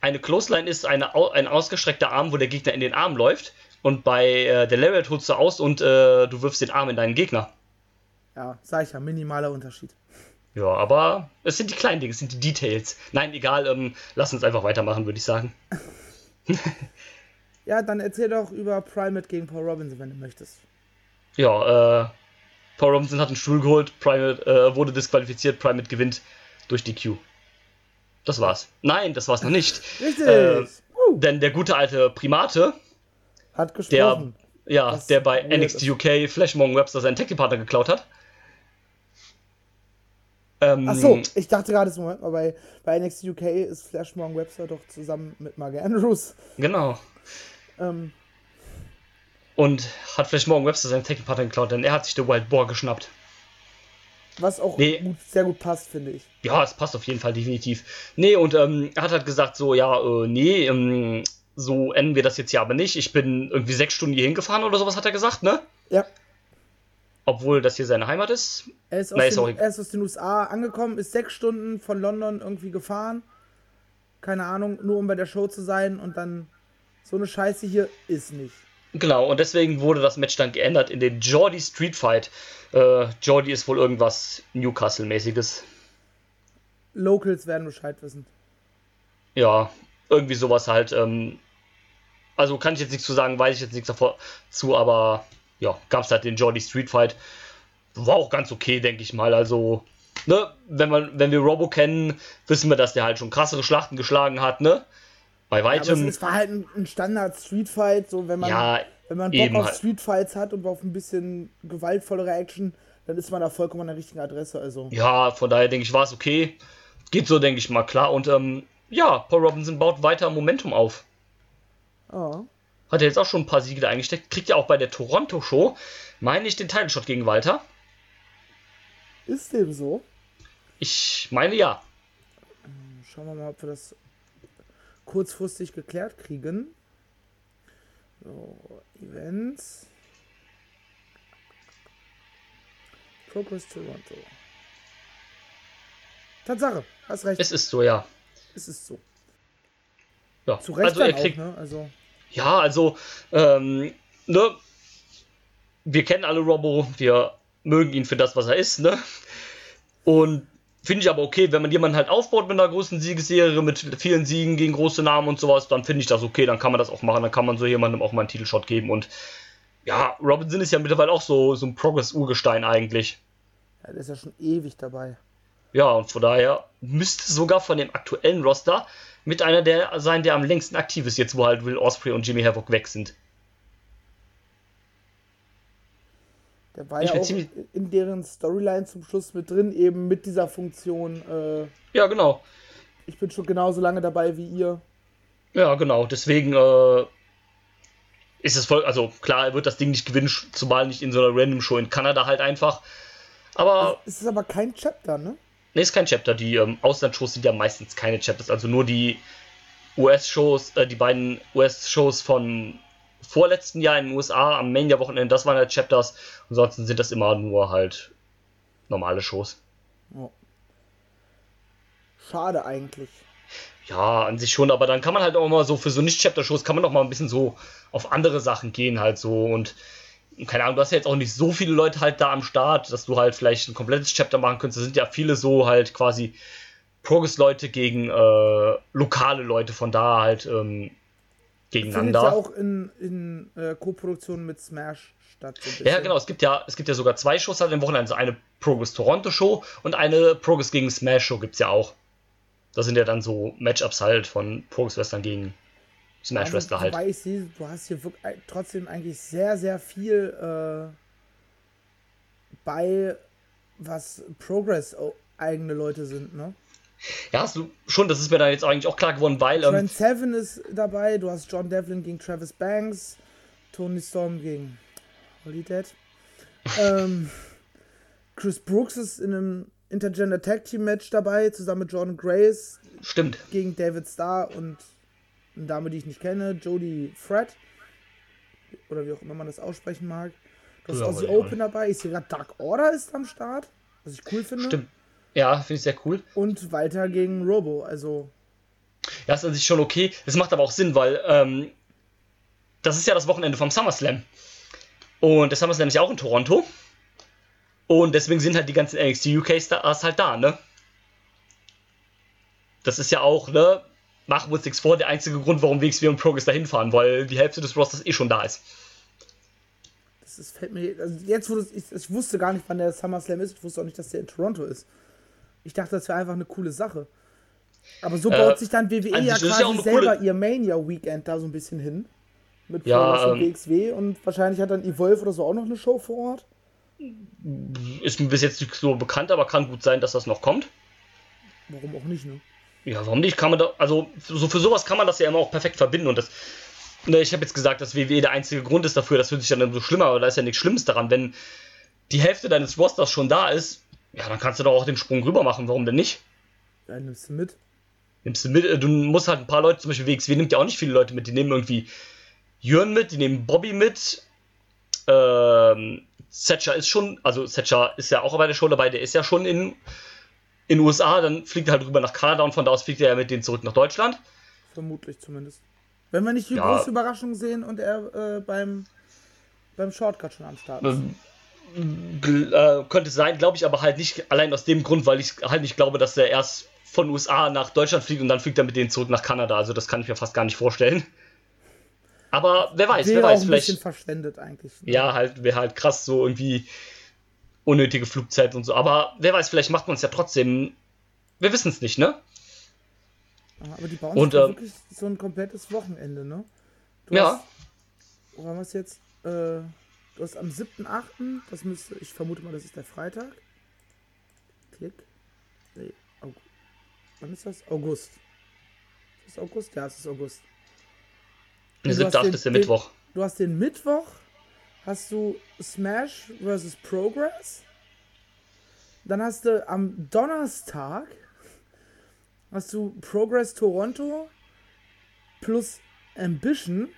Eine Clothesline ist eine, ein ausgestreckter Arm, wo der Gegner in den Arm läuft. Und bei äh, der Lariat holst du aus und äh, du wirfst den Arm in deinen Gegner. Ja, sag ich ja, minimaler Unterschied. Ja, aber es sind die kleinen Dinge, es sind die Details. Nein, egal, ähm, lass uns einfach weitermachen, würde ich sagen. Ja, dann erzähl doch über Primate gegen Paul Robinson, wenn du möchtest. Ja, äh, Paul Robinson hat einen Stuhl geholt, Primate äh, wurde disqualifiziert, Primate gewinnt durch die Q. Das war's. Nein, das war's noch nicht. Richtig! Äh, uh, Denn der gute alte Primate, hat der, gesprochen. ja, Was der bei NXT. UK Flash Morgan Webster seinen Tag-Partner geklaut hat. Ähm, Ach so, ich dachte gerade, Moment mal, bei, bei NXT UK ist Flash Morgan Webster doch zusammen mit Mark Andrews. Genau. Ähm, Und hat Flash Morgan Webster seinen Tag-Partner geklaut, denn er hat sich der Wild Boar geschnappt. Was auch Nee. gut, sehr gut passt, finde ich. Ja, es passt auf jeden Fall definitiv. Nee, und ähm, er hat halt gesagt so, ja, äh, nee, ähm, so enden wir das jetzt hier aber nicht. Ich bin irgendwie sechs Stunden hier hingefahren oder sowas, hat er gesagt, ne? Ja, Obwohl das hier seine Heimat ist. er ist, aus den, egal. er ist aus den USA angekommen, ist sechs Stunden von London irgendwie gefahren. Keine Ahnung, nur um bei der Show zu sein und dann so eine Scheiße hier ist nicht. Genau, und deswegen wurde das Match dann geändert in den Jordi Street Fight. Äh, Jordi ist wohl irgendwas Newcastle-mäßiges. Locals werden Bescheid wissen. Ja, irgendwie sowas halt. Ähm, also kann ich jetzt nichts zu sagen, weiß ich jetzt nichts davor zu, aber ja, gab es halt den Jordi Street Fight. War auch ganz okay, denke ich mal. Also, ne, wenn, man, wenn wir Robo kennen, wissen wir, dass der halt schon krassere Schlachten geschlagen hat, ne? Bei Ja, aber es, weitem. war halt ein, ein Standard Street Fight, so wenn man, Ja, wenn man Bock auf halt. Street Fights hat und auf ein bisschen gewaltvollere Action, dann ist man da vollkommen an der richtigen Adresse. Also Ja, von daher denke ich, war es okay. Geht so, denke ich mal, klar. Und ähm, ja, Paul Robinson baut weiter Momentum auf. ja. Hat er jetzt auch schon ein paar Siege da eingesteckt. Kriegt ja auch bei der Toronto-Show, meine ich, den Title Shot gegen Walter. ist dem so. Ich meine ja. Schauen wir mal, ob wir das kurzfristig geklärt kriegen. So, Events. Progress Toronto. Tatsache, hast recht. Es ist so, ja. es ist so. ja. Zu Recht also er kriegt. auch, ne? Also, Ja, also, ähm, ne? Wir kennen alle Robbo, wir mögen ihn für das, was er ist, ne? Und finde ich aber okay, wenn man jemanden halt aufbaut mit einer großen Siegesserie, mit vielen Siegen gegen große Namen und sowas, dann finde ich das okay, dann kann man das auch machen, dann kann man so jemandem auch mal einen Titelshot geben und ja, Robinson ist ja mittlerweile auch so, so ein Progress-Urgestein eigentlich. ja, der ist ja schon ewig dabei. Ja, und von daher müsste sogar von dem aktuellen Roster mit einer der sein, der am längsten aktiv ist, jetzt wo halt Will Osprey und Jimmy Havoc weg sind. Der war Ich ja auch ziemlich- in deren Storyline zum Schluss mit drin, eben mit dieser Funktion. Äh, Ja, genau. ich bin schon genauso lange dabei wie ihr. Ja, genau. Deswegen äh, ist es voll. Also klar, er wird das Ding nicht gewinnen, zumal nicht in so einer Random Show in Kanada halt einfach. Aber Es ist aber kein Chapter, ne? ne, ist kein Chapter. Die ähm, Auslandsshows sind ja meistens keine Chapters. Also nur die US-Shows, äh, die beiden US-Shows von vorletzten Jahr in den USA am Mania-Wochenende, das waren halt Chapters. Ansonsten sind das immer nur halt normale Shows. Ja. Schade eigentlich. Ja, an sich schon, aber dann kann man halt auch mal so für so Nicht-Chapter-Shows kann man auch mal ein bisschen so auf andere Sachen gehen halt so und keine Ahnung, du hast ja jetzt auch nicht so viele Leute halt da am Start, dass du halt vielleicht ein komplettes Chapter machen könntest. Da sind ja viele so halt quasi Progress-Leute gegen äh, lokale Leute von da halt ähm, Gegeneinander. ja auch in, in äh, Co-Produktion mit Smash statt. So Ja, genau. Es gibt ja, es gibt ja sogar zwei Shows halt im Wochenende. Also eine Progress Toronto Show und eine Progress gegen Smash Show gibt es ja auch. Das sind ja dann so Matchups halt von Progress Wrestlern gegen Smash Wrestler halt. Wobei ich sehe, du hast hier wirklich ein- trotzdem eigentlich sehr, sehr viel äh, bei was Progress eigene Leute sind, ne? Ja, hast du schon, das ist mir da jetzt eigentlich auch klar geworden, weil. Ähm, Trent Seven ist dabei, du hast John Devlin gegen Travis Banks, Tony Storm gegen Holly Dead. ähm, Chris Brooks ist in einem Intergender Tag Team Match dabei, zusammen mit Jordan Grace. Stimmt. Gegen David Starr und eine Dame, die ich nicht kenne, Jodie Fred. Oder wie auch immer man das aussprechen mag. Du hast Aussie Open dabei. Ich sehe gerade Dark Order ist am Start. Was ich cool finde. Stimmt. Ja, finde ich sehr cool. Und weiter gegen Robo, also. Ja, ist an sich schon okay. Das macht aber auch Sinn, weil ähm, das ist ja das Wochenende vom SummerSlam. Und der SummerSlam ist ja auch in Toronto. Und deswegen sind halt die ganzen NXT UK Stars halt da, ne? Das ist ja auch, ne? Mach with Six vor der einzige Grund, warum WXW und Progress dahin fahren, weil die Hälfte des Rosters eh schon da ist. Das ist, fällt mir. Also jetzt, wo ich, ich wusste gar nicht, wann der SummerSlam ist. Ich wusste auch nicht, dass der in Toronto ist. Ich dachte, das wäre einfach eine coole Sache. Aber so baut äh, sich dann WWE ja quasi ja selber coole... ihr Mania-Weekend da so ein bisschen hin. Mit ja, ähm, WXW und wahrscheinlich hat dann Evolve oder so auch noch eine Show vor Ort. Ist mir bis jetzt nicht so bekannt, aber kann gut sein, dass das noch kommt. Warum auch nicht, ne? Ja, warum nicht? Kann man da, also so für sowas kann man das ja immer auch perfekt verbinden und das. Ne, ich habe jetzt gesagt, dass WWE der einzige Grund ist dafür, das fühlt sich dann so schlimmer, aber da ist ja nichts Schlimmes daran. Wenn die Hälfte deines Rosters schon da ist, ja, dann kannst du doch auch den Sprung rüber machen, warum denn nicht? Ja, nimmst du mit. Nimmst du mit, äh, du musst halt ein paar Leute, zum Beispiel WXW nimmt ja auch nicht viele Leute mit, die nehmen irgendwie Jörn mit, die nehmen Bobby mit, ähm, Thatcher ist schon, also Thatcher ist ja auch bei der Show dabei, der ist ja schon in in den USA, dann fliegt er halt rüber nach Kanada und von da aus fliegt er ja mit denen zurück nach Deutschland. Vermutlich zumindest. Wenn wir nicht die ja. große Überraschung sehen und er äh, beim, beim Shortcut schon am Start ist. Äh, könnte sein, glaube ich aber halt nicht allein aus dem Grund, weil ich halt nicht glaube, dass er erst von USA nach Deutschland fliegt und dann fliegt er mit denen zurück nach Kanada. Also das kann ich mir fast gar nicht vorstellen. Aber wer weiß, wäre wer weiß, auch ein vielleicht. Bisschen verschwendet eigentlich. Ne? Ja, halt, wäre halt krass, so irgendwie unnötige Flugzeit und so. Aber wer weiß, vielleicht macht man es ja trotzdem. Wir wissen es nicht, ne? Aber die bauen und, äh, wirklich so ein komplettes Wochenende, ne? Du ja. Hast, wo haben wir es jetzt? Äh, du hast am 7.8., das müsste, ich vermute mal, das ist der Freitag. Klick. Nee, August. Wann ist das? August. Ist das August? Ja, es ist August. Der 7.8. ist der Mittwoch. Du hast den Mittwoch, hast du Smash vs. Progress. Dann hast du am Donnerstag hast du Progress Toronto plus Ambition.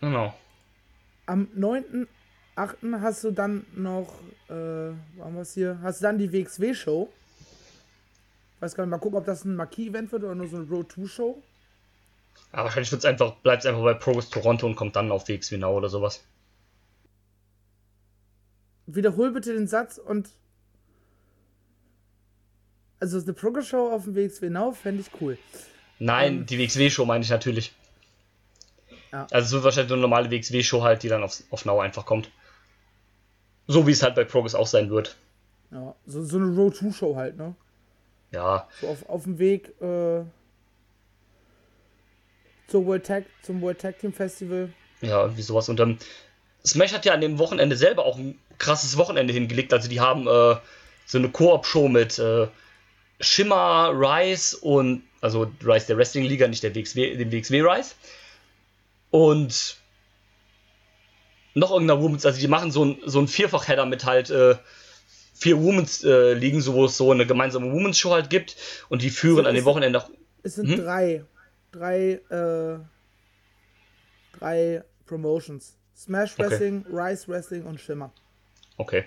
Genau. Am 9.8. hast du dann noch, äh, haben wir es hier? Hast du dann die WXW-Show. Weiß gar nicht, mal gucken, ob das ein Marquis-Event wird oder nur so eine Road 2-Show. Ja, wahrscheinlich wird's einfach, bleibt es einfach bei Progress Toronto und kommt dann auf WXW Now oder sowas. Wiederhol bitte den Satz und. Also eine Progress Show auf dem WXW Now fände ich cool. Nein, ähm, die WXW-Show meine ich natürlich. Ja. Also es wird wahrscheinlich so eine normale WXW-Show halt, die dann auf, auf Now einfach kommt. So wie es halt bei Progress auch sein wird. Ja, so, so eine Road 2 Show halt, ne? Ja. So auf, auf dem Weg äh, zur World Tag, zum World Tag Team Festival. Ja, irgendwie sowas. Und dann, Smash hat ja an dem Wochenende selber auch ein krasses Wochenende hingelegt. Also die haben äh, so eine Koop-Show mit äh, Shimmer, Rice und, also Rice der Wrestling-Liga, nicht der WXW, dem WXW Rice. Und noch irgendeiner Women's, also die machen so ein, so ein Vierfach-Header mit halt äh, vier Women's äh, ligen, so wo es so eine gemeinsame Women's Show halt gibt und die führen so, an dem Wochenende auch. Es sind hm? drei, drei, äh, drei Promotions. Smash Wrestling, okay. Rise Wrestling und Shimmer. Okay.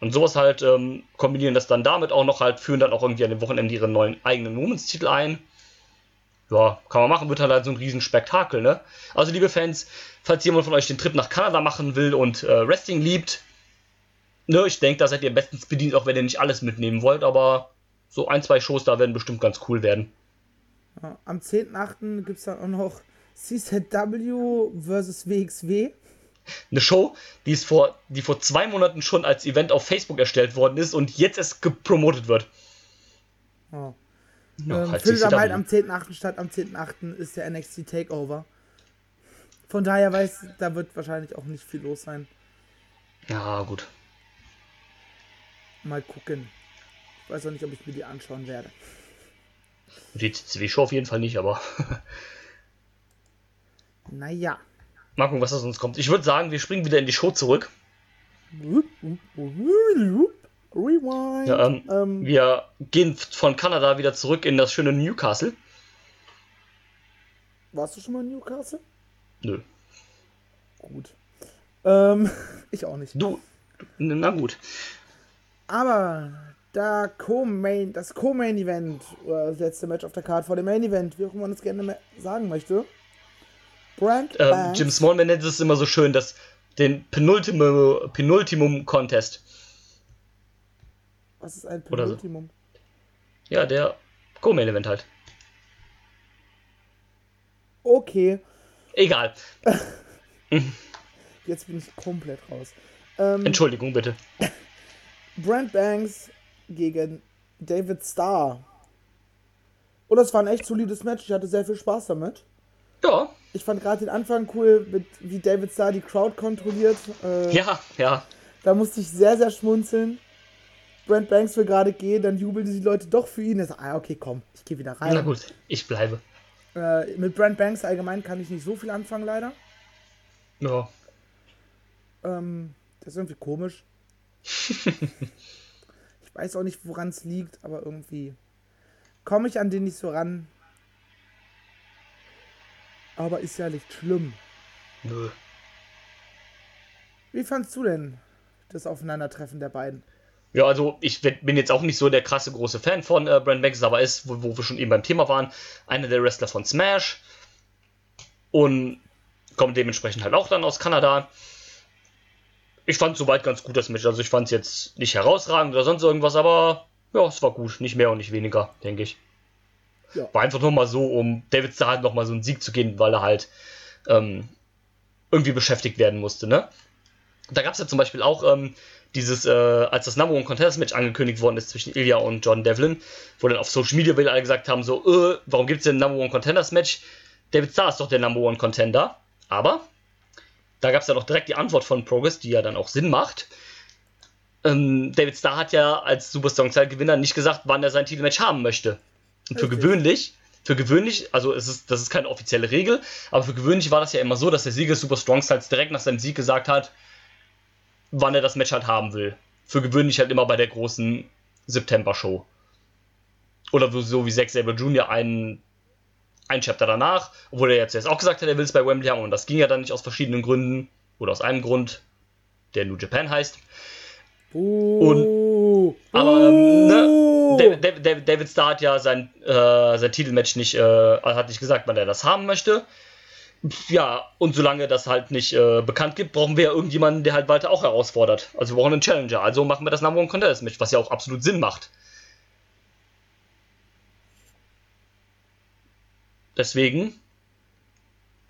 Und sowas halt ähm, kombinieren das dann damit auch noch halt, führen dann auch irgendwie an dem Wochenende ihren neuen eigenen Women's-Titel ein. Ja, kann man machen, wird halt, halt so ein Riesenspektakel, ne? Also, liebe Fans, falls jemand von euch den Trip nach Kanada machen will und äh, Wrestling liebt, ne, ich denke, da seid ihr bestens bedient, auch wenn ihr nicht alles mitnehmen wollt, aber so ein, zwei Shows da werden bestimmt ganz cool werden. Am 10.8. gibt es dann auch noch CZW vs. WXW. Eine Show, die, ist vor, die vor zwei Monaten schon als Event auf Facebook erstellt worden ist und jetzt erst gepromotet wird. Oh. Ja, ähm, halt findet aber halt am 10.8. statt. Am 10.8. ist der NXT Takeover. Von daher weiß, da wird wahrscheinlich auch nicht viel los sein. Ja, gut. Mal gucken. Ich weiß auch nicht, ob ich mir die anschauen werde. Die CW-Show auf jeden Fall nicht, aber. naja. Mal gucken, was da sonst kommt. Ich würde sagen, wir springen wieder in die Show zurück. Rewind. Ja, ähm, ähm, wir gehen von Kanada wieder zurück in das schöne Newcastle. Warst du schon mal in Newcastle? Nö. Gut. Ähm, ich auch nicht. Du, na gut. Aber da Co-Main, das Co-Main-Event, oder das letzte Match auf der Karte vor dem Main-Event, wie auch immer man es gerne sagen möchte. Brand ähm, Jim Smallman nennt es immer so schön, dass den Penultimum, Penultimum Contest. Was ist ein Penultimum? So. Ja, der Co-Main-Event halt. Okay. Egal. Jetzt bin ich komplett raus. Ähm, Entschuldigung, bitte. Brand Banks gegen David Starr. Und das war ein echt solides Match. Ich hatte sehr viel Spaß damit. Ja. Ich fand gerade den Anfang cool, mit, wie David Starr die Crowd kontrolliert. Äh, ja, ja. Da musste ich sehr, sehr schmunzeln. Brent Banks will gerade gehen, dann jubeln die Leute doch für ihn. Er sagt, ah, okay, komm, ich gehe wieder rein. Na gut, ich bleibe. Äh, mit Brent Banks allgemein kann ich nicht so viel anfangen, leider. Ja. Ähm, das ist irgendwie komisch. ich weiß auch nicht, woran es liegt, aber irgendwie komme ich an den nicht so ran. Aber ist ja nicht schlimm. Nö. Wie fandst du denn das Aufeinandertreffen der beiden? Ja, also ich bin jetzt auch nicht so der krasse große Fan von äh, Brand Banks, aber ist, wo, wo, wir schon eben beim Thema waren, einer der Wrestler von Smash und kommt dementsprechend halt auch dann aus Kanada. Ich fand soweit ganz gut das Match. Also ich fand es jetzt nicht herausragend oder sonst irgendwas, aber ja, es war gut. Nicht mehr und nicht weniger, denke ich. Ja. War einfach nur mal so, um David Starr halt nochmal so einen Sieg zu geben, weil er halt ähm, irgendwie beschäftigt werden musste, ne? Da gab es ja zum Beispiel auch ähm, dieses, äh, als das Number One Contest Match angekündigt worden ist zwischen Ilya und John Devlin, wo dann auf Social Media wieder alle gesagt haben, so, äh, warum gibt es denn ein Number One Contenders Match? David Starr ist doch der Number One Contender. Aber da gab es dann auch direkt die Antwort von Progress, die ja dann auch Sinn macht. Ähm, David Starr hat ja als Super Strong Gewinner nicht gesagt, wann er sein Titelmatch haben möchte. Und für okay. gewöhnlich, für gewöhnlich, also es ist, das ist keine offizielle Regel, aber für gewöhnlich war das ja immer so, dass der Sieger Super Strong Styles direkt nach seinem Sieg gesagt hat, wann er das Match halt haben will. Für gewöhnlich halt immer bei der großen September-Show. Oder so wie Zack Saber Jr. ein, ein Chapter danach, obwohl er jetzt erst auch gesagt hat, er will es bei Wembley haben und das ging ja dann nicht aus verschiedenen Gründen. Oder aus einem Grund, der New Japan heißt. Uh, und, aber ähm, ne, David, David, David Starr hat ja sein, äh, sein Titelmatch nicht, äh, hat nicht gesagt, wann er das haben möchte. Ja, und solange das halt nicht äh, bekannt gibt, brauchen wir ja irgendjemanden, der halt weiter auch herausfordert. Also wir brauchen einen Challenger. Also machen wir das Number One Contest Match, was ja auch absolut Sinn macht. Deswegen,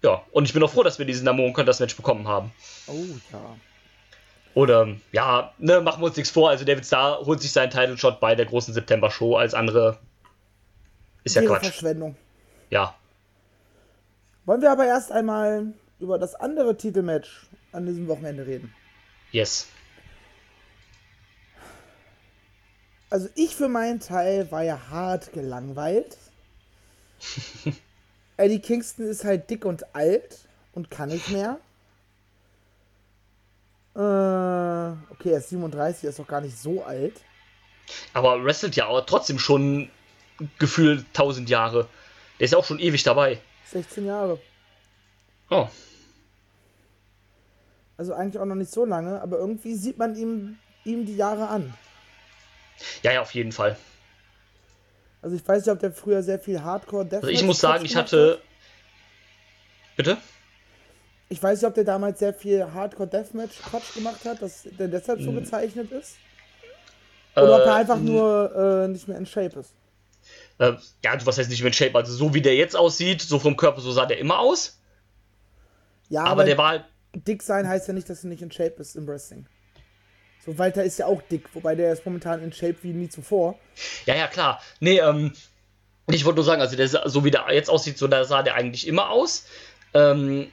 ja, und ich bin auch froh, dass wir diesen Number One Contest Match bekommen haben. Oh ja. Oder, ja, ne, machen wir uns nichts vor. Also David Starr holt sich seinen Title Shot bei der großen September Show. Als andere ist ja Quatsch. Verschwendung. Ja, wollen wir aber erst einmal über das andere Titelmatch an diesem Wochenende reden? Yes. Also ich für meinen Teil war ja hart gelangweilt. Eddie Kingston ist halt dick und alt und kann nicht mehr. Äh, okay, er ist 37, er ist doch gar nicht so alt. Aber wrestelt ja aber trotzdem schon gefühlt 1000 Jahre. Der ist ja auch schon ewig dabei. 16 Jahre. Oh. Also eigentlich auch noch nicht so lange, aber irgendwie sieht man ihm, ihm die Jahre an. Ja, ja, auf jeden Fall. Also ich weiß nicht, ob der früher sehr viel Hardcore Deathmatch Also ich muss sagen, ich hatte. Hat. Bitte? Ich weiß nicht, ob der damals sehr viel Hardcore Deathmatch Quatsch gemacht hat, dass der deshalb so hm. gezeichnet ist. Oder äh, ob er äh, einfach nur äh, nicht mehr in Shape ist. Äh, ja, was heißt nicht mehr in Shape? Also so wie der jetzt aussieht, so vom Körper, so sah der immer aus. Ja, aber, aber der war halt. Dick sein heißt ja nicht, dass du nicht in Shape bist im Wrestling. So, Walter ist ja auch dick, wobei der ist momentan in Shape wie nie zuvor. Ja, ja, klar. Nee, ähm, ich wollte nur sagen, also der, so wie der jetzt aussieht, so da sah der eigentlich immer aus. Ähm,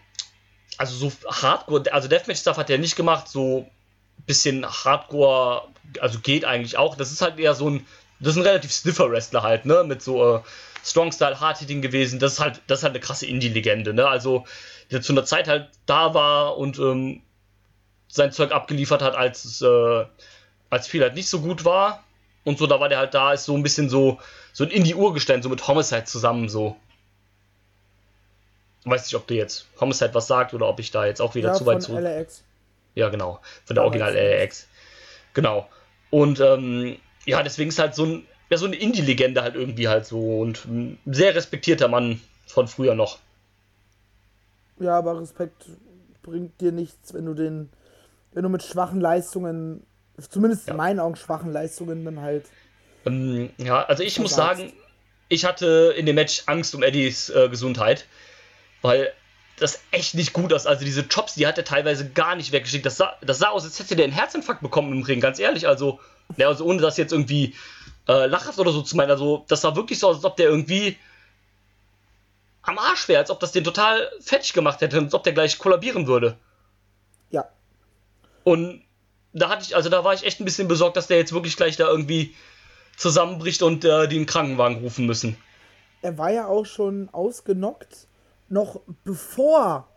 also so Hardcore, also Deathmatch-Stuff hat er nicht gemacht, so bisschen Hardcore, also geht eigentlich auch. Das ist halt eher so ein, das ist ein relativ sniffer Wrestler halt, ne, mit so äh, Strong Style, Hard Hitting gewesen. Das ist halt, das ist halt eine krasse Indie-Legende, ne, also der zu einer Zeit halt da war und ähm, sein Zeug abgeliefert hat, als es, äh, als viel halt nicht so gut war. Und so, da war der halt da, ist so ein bisschen so, so ein Indie-Urgestein, so mit Homicide zusammen, so. Weiß nicht, ob du jetzt Homicide was sagt oder ob ich da jetzt auch wieder Ja, zu weit von zu. LAX. Ja, genau. Von der. Original LAX. Genau. Und ähm, ja, deswegen ist halt so, ein, ja, so eine Indie-Legende halt irgendwie halt so und ein sehr respektierter Mann von früher noch. Ja, aber Respekt bringt dir nichts, wenn du den, wenn du mit schwachen Leistungen, zumindest Ja. in meinen Augen schwachen Leistungen, dann halt. Ähm, ja, also ich muss sagen, ich hatte in dem Match Angst um Eddies äh, Gesundheit, weil das echt nicht gut aus. Also diese Chops, die hat er teilweise gar nicht weggeschickt. Das sah, das sah aus, als hätte der einen Herzinfarkt bekommen im Ring, ganz ehrlich. Also, ja, also ohne das jetzt irgendwie äh, lachhaft oder so zu meinen. Also, das sah wirklich so aus, als ob der irgendwie am Arsch wäre, als ob das den total fertig gemacht hätte, als ob der gleich kollabieren würde. Ja. Und da hatte ich, also da war ich echt ein bisschen besorgt, dass der jetzt wirklich gleich da irgendwie zusammenbricht und äh, die einen Krankenwagen rufen müssen. Er war ja auch schon ausgenockt, noch bevor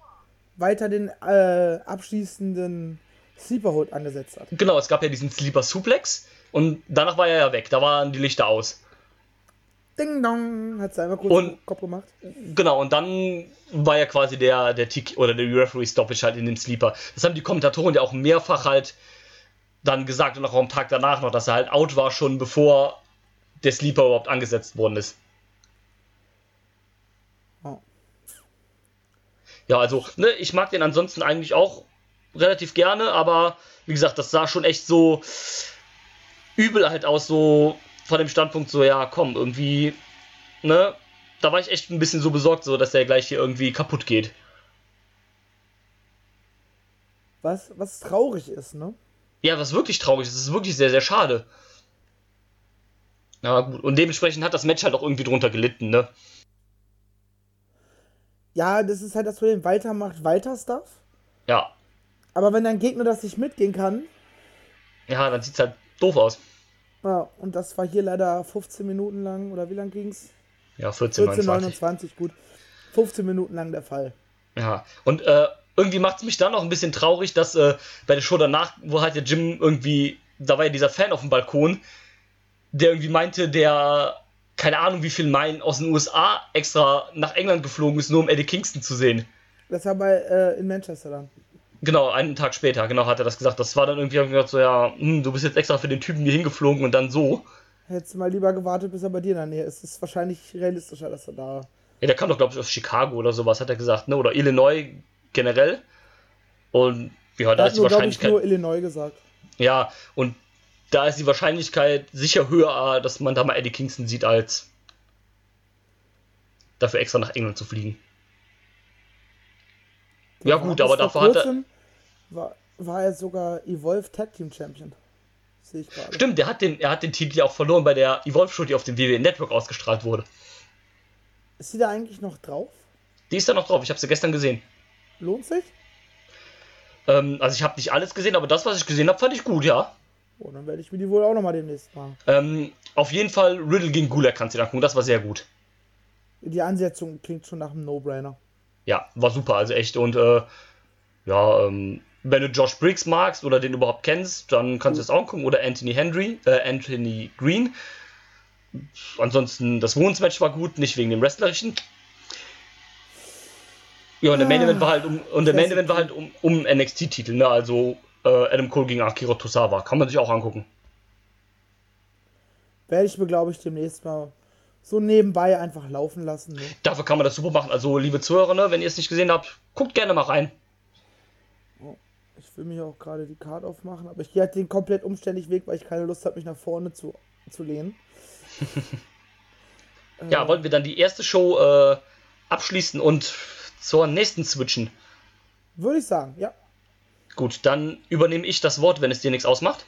weiter den äh, abschließenden Sleeperhold angesetzt hat. Genau, es gab ja diesen Sleeper Suplex und danach war er ja weg. Da waren die Lichter aus. Ding dong, hat sie einmal kurz Und- den Kopf gemacht. Genau, und dann war ja quasi der, der Tick oder der Referee Stoppage halt in dem Sleeper. Das haben die Kommentatoren ja auch mehrfach halt dann gesagt und auch am Tag danach noch, dass er halt out war, schon bevor der Sleeper überhaupt angesetzt worden ist. Ja, also, ne, ich mag den ansonsten eigentlich auch relativ gerne, aber wie gesagt, das sah schon echt so übel halt aus, so von dem Standpunkt so, ja, komm, irgendwie, ne, da war ich echt ein bisschen so besorgt, so, dass der gleich hier irgendwie kaputt geht. Was, was traurig ist, ne? Ja, was wirklich traurig ist, das ist wirklich sehr, sehr schade. Ja, gut, und dementsprechend hat das Match halt auch irgendwie drunter gelitten, ne? Ja, das ist halt das Problem. Walter macht Walter-Stuff. Ja, Aber wenn dein Gegner das nicht mitgehen kann, ja, dann sieht's halt doof aus. ja, und das war hier leider 15 Minuten lang, oder wie lang ging's? Ja, 14, 14, 29. 29, gut. 15 Minuten lang der Fall. Ja, und äh, irgendwie macht es mich dann auch ein bisschen traurig, dass äh, bei der Show danach, wo halt der Jim irgendwie, da war ja dieser Fan auf dem Balkon, der irgendwie meinte, der, keine Ahnung wie viel Meilen aus den USA extra nach England geflogen ist, nur um Eddie Kingston zu sehen. Das war bei, äh, in Manchester dann. Genau, einen Tag später, genau, hat er das gesagt. Das war dann irgendwie, hab ich gedacht, so, ja, hm, du bist jetzt extra für den Typen hier hingeflogen und dann so. Hättest du mal lieber gewartet, bis er bei dir in der Nähe ist. Es ist wahrscheinlich realistischer, dass er da. Ja, der kam doch, glaube ich, aus Chicago oder sowas, hat er gesagt, ne? Oder Illinois generell. Und ja, da Er ist die glaube ich, Wahrscheinlichkeit. nur Illinois gesagt. Ja, und da ist die Wahrscheinlichkeit sicher höher, dass man da mal Eddie Kingston sieht, als dafür extra nach England zu fliegen. Ja, gut, aber dafür hat er- War, war er sogar Evolve Tag Team Champion. Sehe ich gerade. Stimmt, der hat den, er hat den Titel ja auch verloren bei der Evolve Show, die auf dem WWE Network ausgestrahlt wurde. Ist sie da eigentlich noch drauf? Die ist da noch drauf, ich habe sie gestern gesehen. Lohnt sich? Ähm, also ich habe nicht alles gesehen, aber das, was ich gesehen habe, fand ich gut, ja. Oh, dann werde ich mir die wohl auch nochmal demnächst machen. Ähm, auf jeden Fall Riddle gegen Gulak kannst du dir angucken, das war sehr gut. Die Ansetzung klingt schon nach einem No-Brainer. Ja, war super, also echt. Und äh, ja, ähm, wenn du Josh Briggs magst oder den überhaupt kennst, dann kannst du es auch angucken. Oder Anthony Henry, äh, Anthony Green. Ansonsten, das Wohnsmatch war gut, nicht wegen dem Wrestlerischen. Ja, und der Main Event war halt um, und der Main Event war halt um, um NXT-Titel, ne? Also Adam Cole gegen Akira Tosawa. Kann man sich auch angucken. Werde ich mir, glaube ich, demnächst mal so nebenbei einfach laufen lassen. Ne? Dafür kann man das super machen. Also, liebe Zuhörer, ne, wenn ihr es nicht gesehen habt, guckt gerne mal rein. Ich will mich auch gerade die Card aufmachen, aber ich gehe halt den komplett umständlich Weg, weil ich keine Lust habe, mich nach vorne zu, zu lehnen. Ja, wollten wir dann die erste Show äh, abschließen und zur nächsten switchen. Würde ich sagen, ja. Gut, dann übernehme ich das Wort, wenn es dir nichts ausmacht.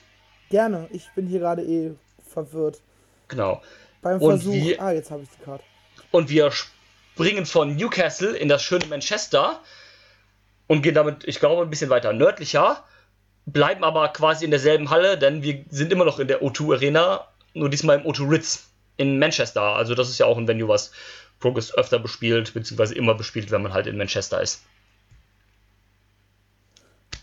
Gerne. Ich bin hier gerade eh verwirrt. Genau. Beim Und Versuch. wie- Ah, jetzt habe ich die Card. Und wir springen von Newcastle in das schöne Manchester und gehen damit, ich glaube, ein bisschen weiter nördlicher, bleiben aber quasi in derselben Halle, denn wir sind immer noch in der O2 Arena, nur diesmal im O2 Ritz in Manchester. Also das ist ja auch ein Venue, was Progress öfter bespielt, beziehungsweise immer bespielt, wenn man halt in Manchester ist.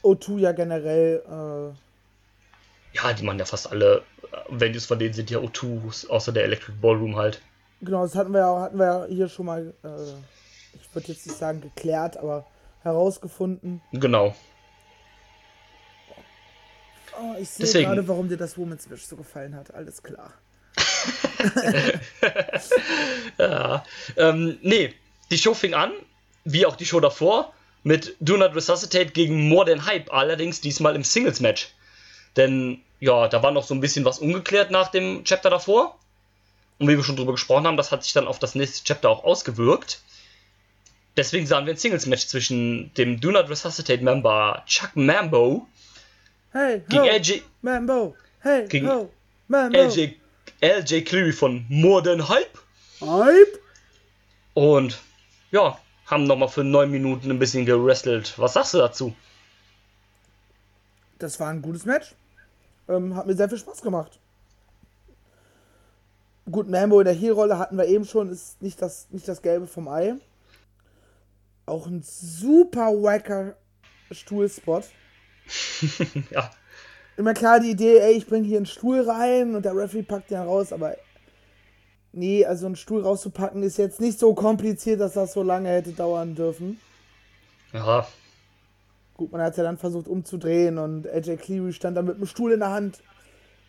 O2 ja generell. Äh, ja, die machen ja fast alle äh, Venues von denen sind ja O2s, außer der Electric Ballroom halt. Genau, das hatten wir ja, hatten wir ja hier schon mal, äh, ich würde jetzt nicht sagen geklärt, aber herausgefunden. Genau. Oh, ich sehe gerade, warum dir das Women's Match so gefallen hat. Alles klar. ja. Ähm, nee, die Show fing an, wie auch die Show davor, mit Do Not Resuscitate gegen More Than Hype, allerdings diesmal im Singles-Match. Denn, ja, da war noch so ein bisschen was ungeklärt nach dem Chapter davor. Und wie wir schon drüber gesprochen haben, das hat sich dann auf das nächste Chapter auch ausgewirkt. Deswegen sahen wir ein Singles-Match zwischen dem Do Not Resuscitate Member Chuck Mambo hey, gegen LJ Mambo, hey, gegen ho, Mambo. LJ, LJ Cleary von More Than Hype. Hype? Und ja, haben nochmal für neun Minuten ein bisschen gerestelt. Was sagst du dazu? Das war ein gutes Match. Ähm, hat mir sehr viel Spaß gemacht. Gut, Mambo in der Heel-Rolle hatten wir eben schon, ist nicht das, nicht das Gelbe vom Ei. Auch ein super wacker Stuhlspot. ja. Immer klar die Idee, ey, ich bringe hier einen Stuhl rein und der Referee packt den raus, aber nee, also einen Stuhl rauszupacken ist jetzt nicht so kompliziert, dass das so lange hätte dauern dürfen. Ja. Gut, man hat es ja dann versucht umzudrehen und AJ Cleary stand da mit einem Stuhl in der Hand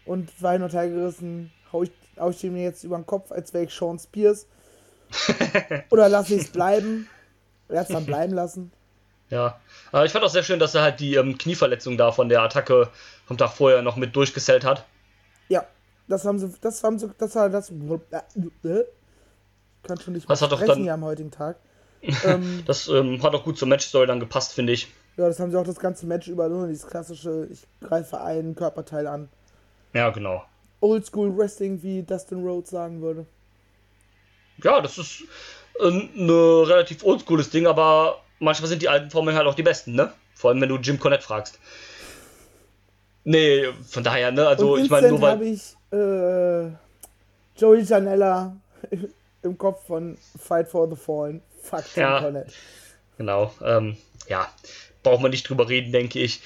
und war hin und her gerissen. Hau ich, hau ich mir jetzt über den Kopf, als wäre ich Sean Spears. Oder lasse ich es bleiben? Er hat es dann bleiben lassen. Ja, aber ich fand auch sehr schön, dass er halt die ähm, Knieverletzung da von der Attacke vom Tag vorher noch mit durchgesellt hat. Das haben sie, das haben sie, das war das. Äh, kann schon nicht Was hat doch dann, hier am heutigen Tag. ähm, das ähm, hat auch gut zur Matchstory dann gepasst, finde ich. Ja, das haben sie auch das ganze Match über, nur dieses klassische, ich greife einen Körperteil an. Ja, genau. Oldschool Wrestling, wie Dustin Rhodes sagen würde. Ja, das ist ein ne relativ oldschooles Ding, aber manchmal sind die alten Formeln halt auch die besten, ne? Vor allem, wenn du Jim Cornette fragst. Nee, von daher, ne? Also, Und ich meine, nur weil. habe ich äh, Joey Janella im Kopf von Fight for the Fallen. Fuck Ja. Cornette. Genau, ähm, ja, braucht man nicht drüber reden, denke ich.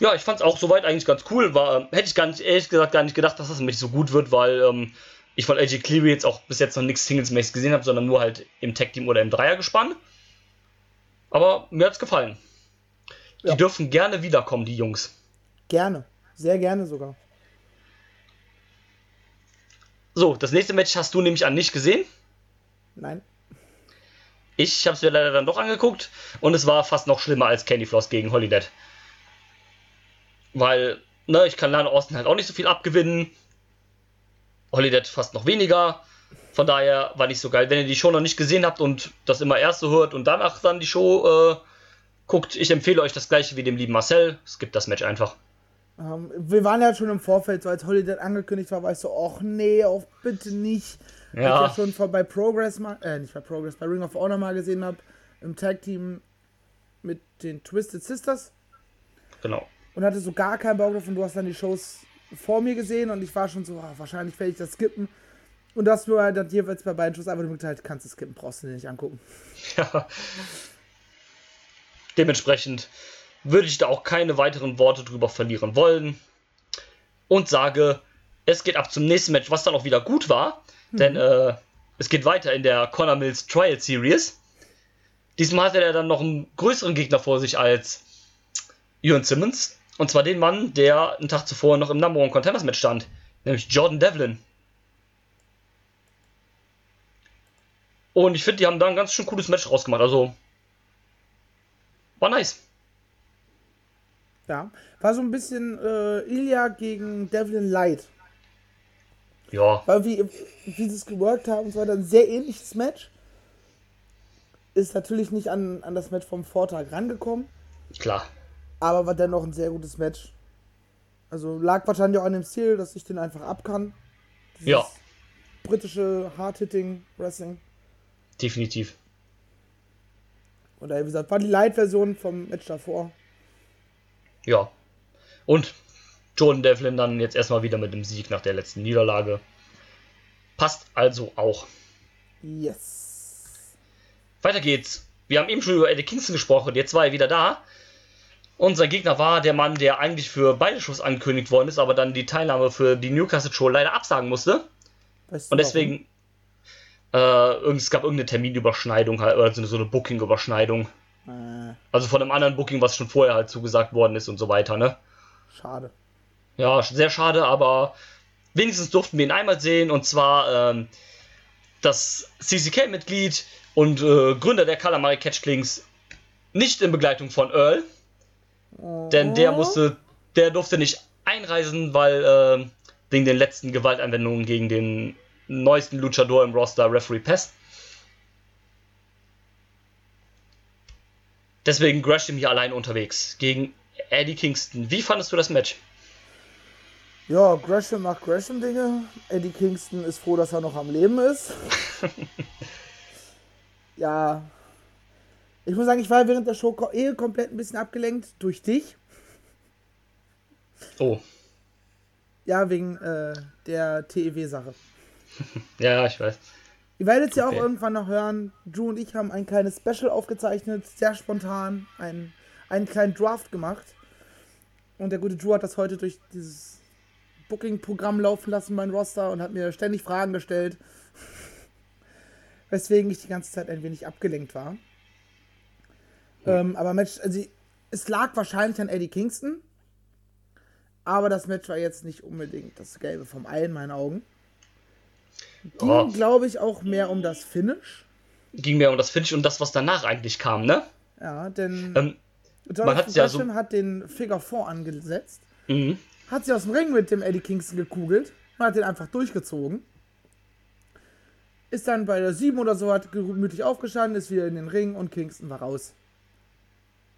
Ja, ich fand es auch soweit eigentlich ganz cool. War, ähm, hätte ich gar nicht, ehrlich gesagt, gar nicht gedacht, dass das nämlich so gut wird, weil ähm, ich von AJ Cleary jetzt auch bis jetzt noch nichts Singles-mäßig gesehen habe, sondern nur halt im Tag-Team oder im Dreiergespann. Aber mir hat's gefallen. Die Ja. dürfen gerne wiederkommen, die Jungs. Gerne. Sehr gerne sogar. So, das nächste Match hast du nämlich an nicht gesehen. Nein. Ich habe es mir leider dann doch angeguckt und es war fast noch schlimmer als Candy Floss gegen Holiday. Weil, ne, ich kann Lana Austin halt auch nicht so viel abgewinnen. Holiday fast noch weniger. Von daher war nicht so geil. Wenn ihr die Show noch nicht gesehen habt und das immer erst so hört und danach dann die Show äh, guckt, ich empfehle euch das gleiche wie dem lieben Marcel. Es gibt das Match einfach. Ähm, wir waren ja schon im Vorfeld, so als Holiday angekündigt war, war ich so, ach nee, auch bitte nicht. Weil Ja. ich ja schon vor, bei Progress mal, äh, nicht bei Progress, bei Ring of Honor mal gesehen habe, im Tag-Team mit den Twisted Sisters Genau. und hatte so gar keinen Bock drauf und du hast dann die Shows vor mir gesehen und ich war schon so, ah, wahrscheinlich werde ich das skippen. Und das nur halt dann jeweils bei beiden Shows einfach nur geteilt, kannst du skippen, brauchst du dir nicht angucken. Ja. Dementsprechend würde ich da auch keine weiteren Worte drüber verlieren wollen. Und sage, es geht ab zum nächsten Match, was dann auch wieder gut war. Denn äh, es geht weiter in der Connor Mills Trial Series. Diesmal hatte er dann noch einen größeren Gegner vor sich als Ian Simmons. Und zwar den Mann, der einen Tag zuvor noch im Number One Contenders Match stand. Nämlich Jordan Devlin. Und ich finde, die haben da ein ganz schön cooles Match rausgemacht. Also, war nice. Ja, war so ein bisschen äh, Ilya gegen Devlin Light. Ja, Weil wie, wie sie es geworkt haben, es war dann ein sehr ähnliches Match. Ist natürlich nicht an, an das Match vom Vortag rangekommen, klar. aber war dennoch ein sehr gutes Match. Also lag wahrscheinlich auch an dem Stil, dass ich den einfach ab kann. Dieses Ja. Britische Hard-Hitting-Wrestling. Definitiv. Oder wie gesagt, war die Light-Version vom Match davor. Ja. Und Jordan Devlin dann jetzt erstmal wieder mit dem Sieg nach der letzten Niederlage. Passt also auch. Yes. Weiter geht's. Wir haben eben schon über Eddie Kingston gesprochen, jetzt war er wieder da. Unser Gegner war der Mann, der eigentlich für beide Shows angekündigt worden ist, aber dann die Teilnahme für die Newcastle Show leider absagen musste. Weißt du Und deswegen, äh, es gab irgendeine Terminüberschneidung oder so eine Booking-Überschneidung. Äh, Also von einem anderen Booking, was schon vorher halt zugesagt worden ist und so weiter, ne? schade. Ja, sehr schade, aber wenigstens durften wir ihn einmal sehen und zwar ähm, das CCK-Mitglied und äh, Gründer der Calamari Catch Kings nicht in Begleitung von Earl, denn der musste, der durfte nicht einreisen, weil äh, wegen den letzten Gewaltanwendungen gegen den neuesten Luchador im Roster, Referee Pest. Deswegen Gresham hier allein unterwegs gegen Eddie Kingston. Wie fandest du das Match? Ja, Gresham macht Gresham-Dinge. Eddie Kingston ist froh, dass er noch am Leben ist. ja. Ich muss sagen, ich war während der Show eh komplett ein bisschen abgelenkt durch dich. Oh, Ja, wegen äh, der TEW-Sache. ja, ich weiß. Ihr werdet es ja Okay. auch irgendwann noch hören. Drew und ich haben ein kleines Special aufgezeichnet, sehr spontan, einen, einen kleinen Draft gemacht. Und der gute Drew hat das heute durch dieses Booking-Programm laufen lassen, mein Roster, und hat mir ständig Fragen gestellt. Weswegen ich die ganze Zeit ein wenig abgelenkt war. Ähm, aber Match, also es lag wahrscheinlich an Eddie Kingston. Aber das Match war jetzt nicht unbedingt das Gelbe vom Ei in meinen Augen. Ging, Oh. glaube ich, auch mehr um das Finish. Ging mir um das Finish und das, was danach eigentlich kam, ne? Ja, denn Ähm, Jonathan hat's ja so- hat den Figure 4 angesetzt, mhm. hat sie aus dem Ring mit dem Eddie Kingston gekugelt und hat den einfach durchgezogen. Ist dann bei der 7 oder so, hat gemütlich aufgestanden, ist wieder in den Ring und Kingston war raus.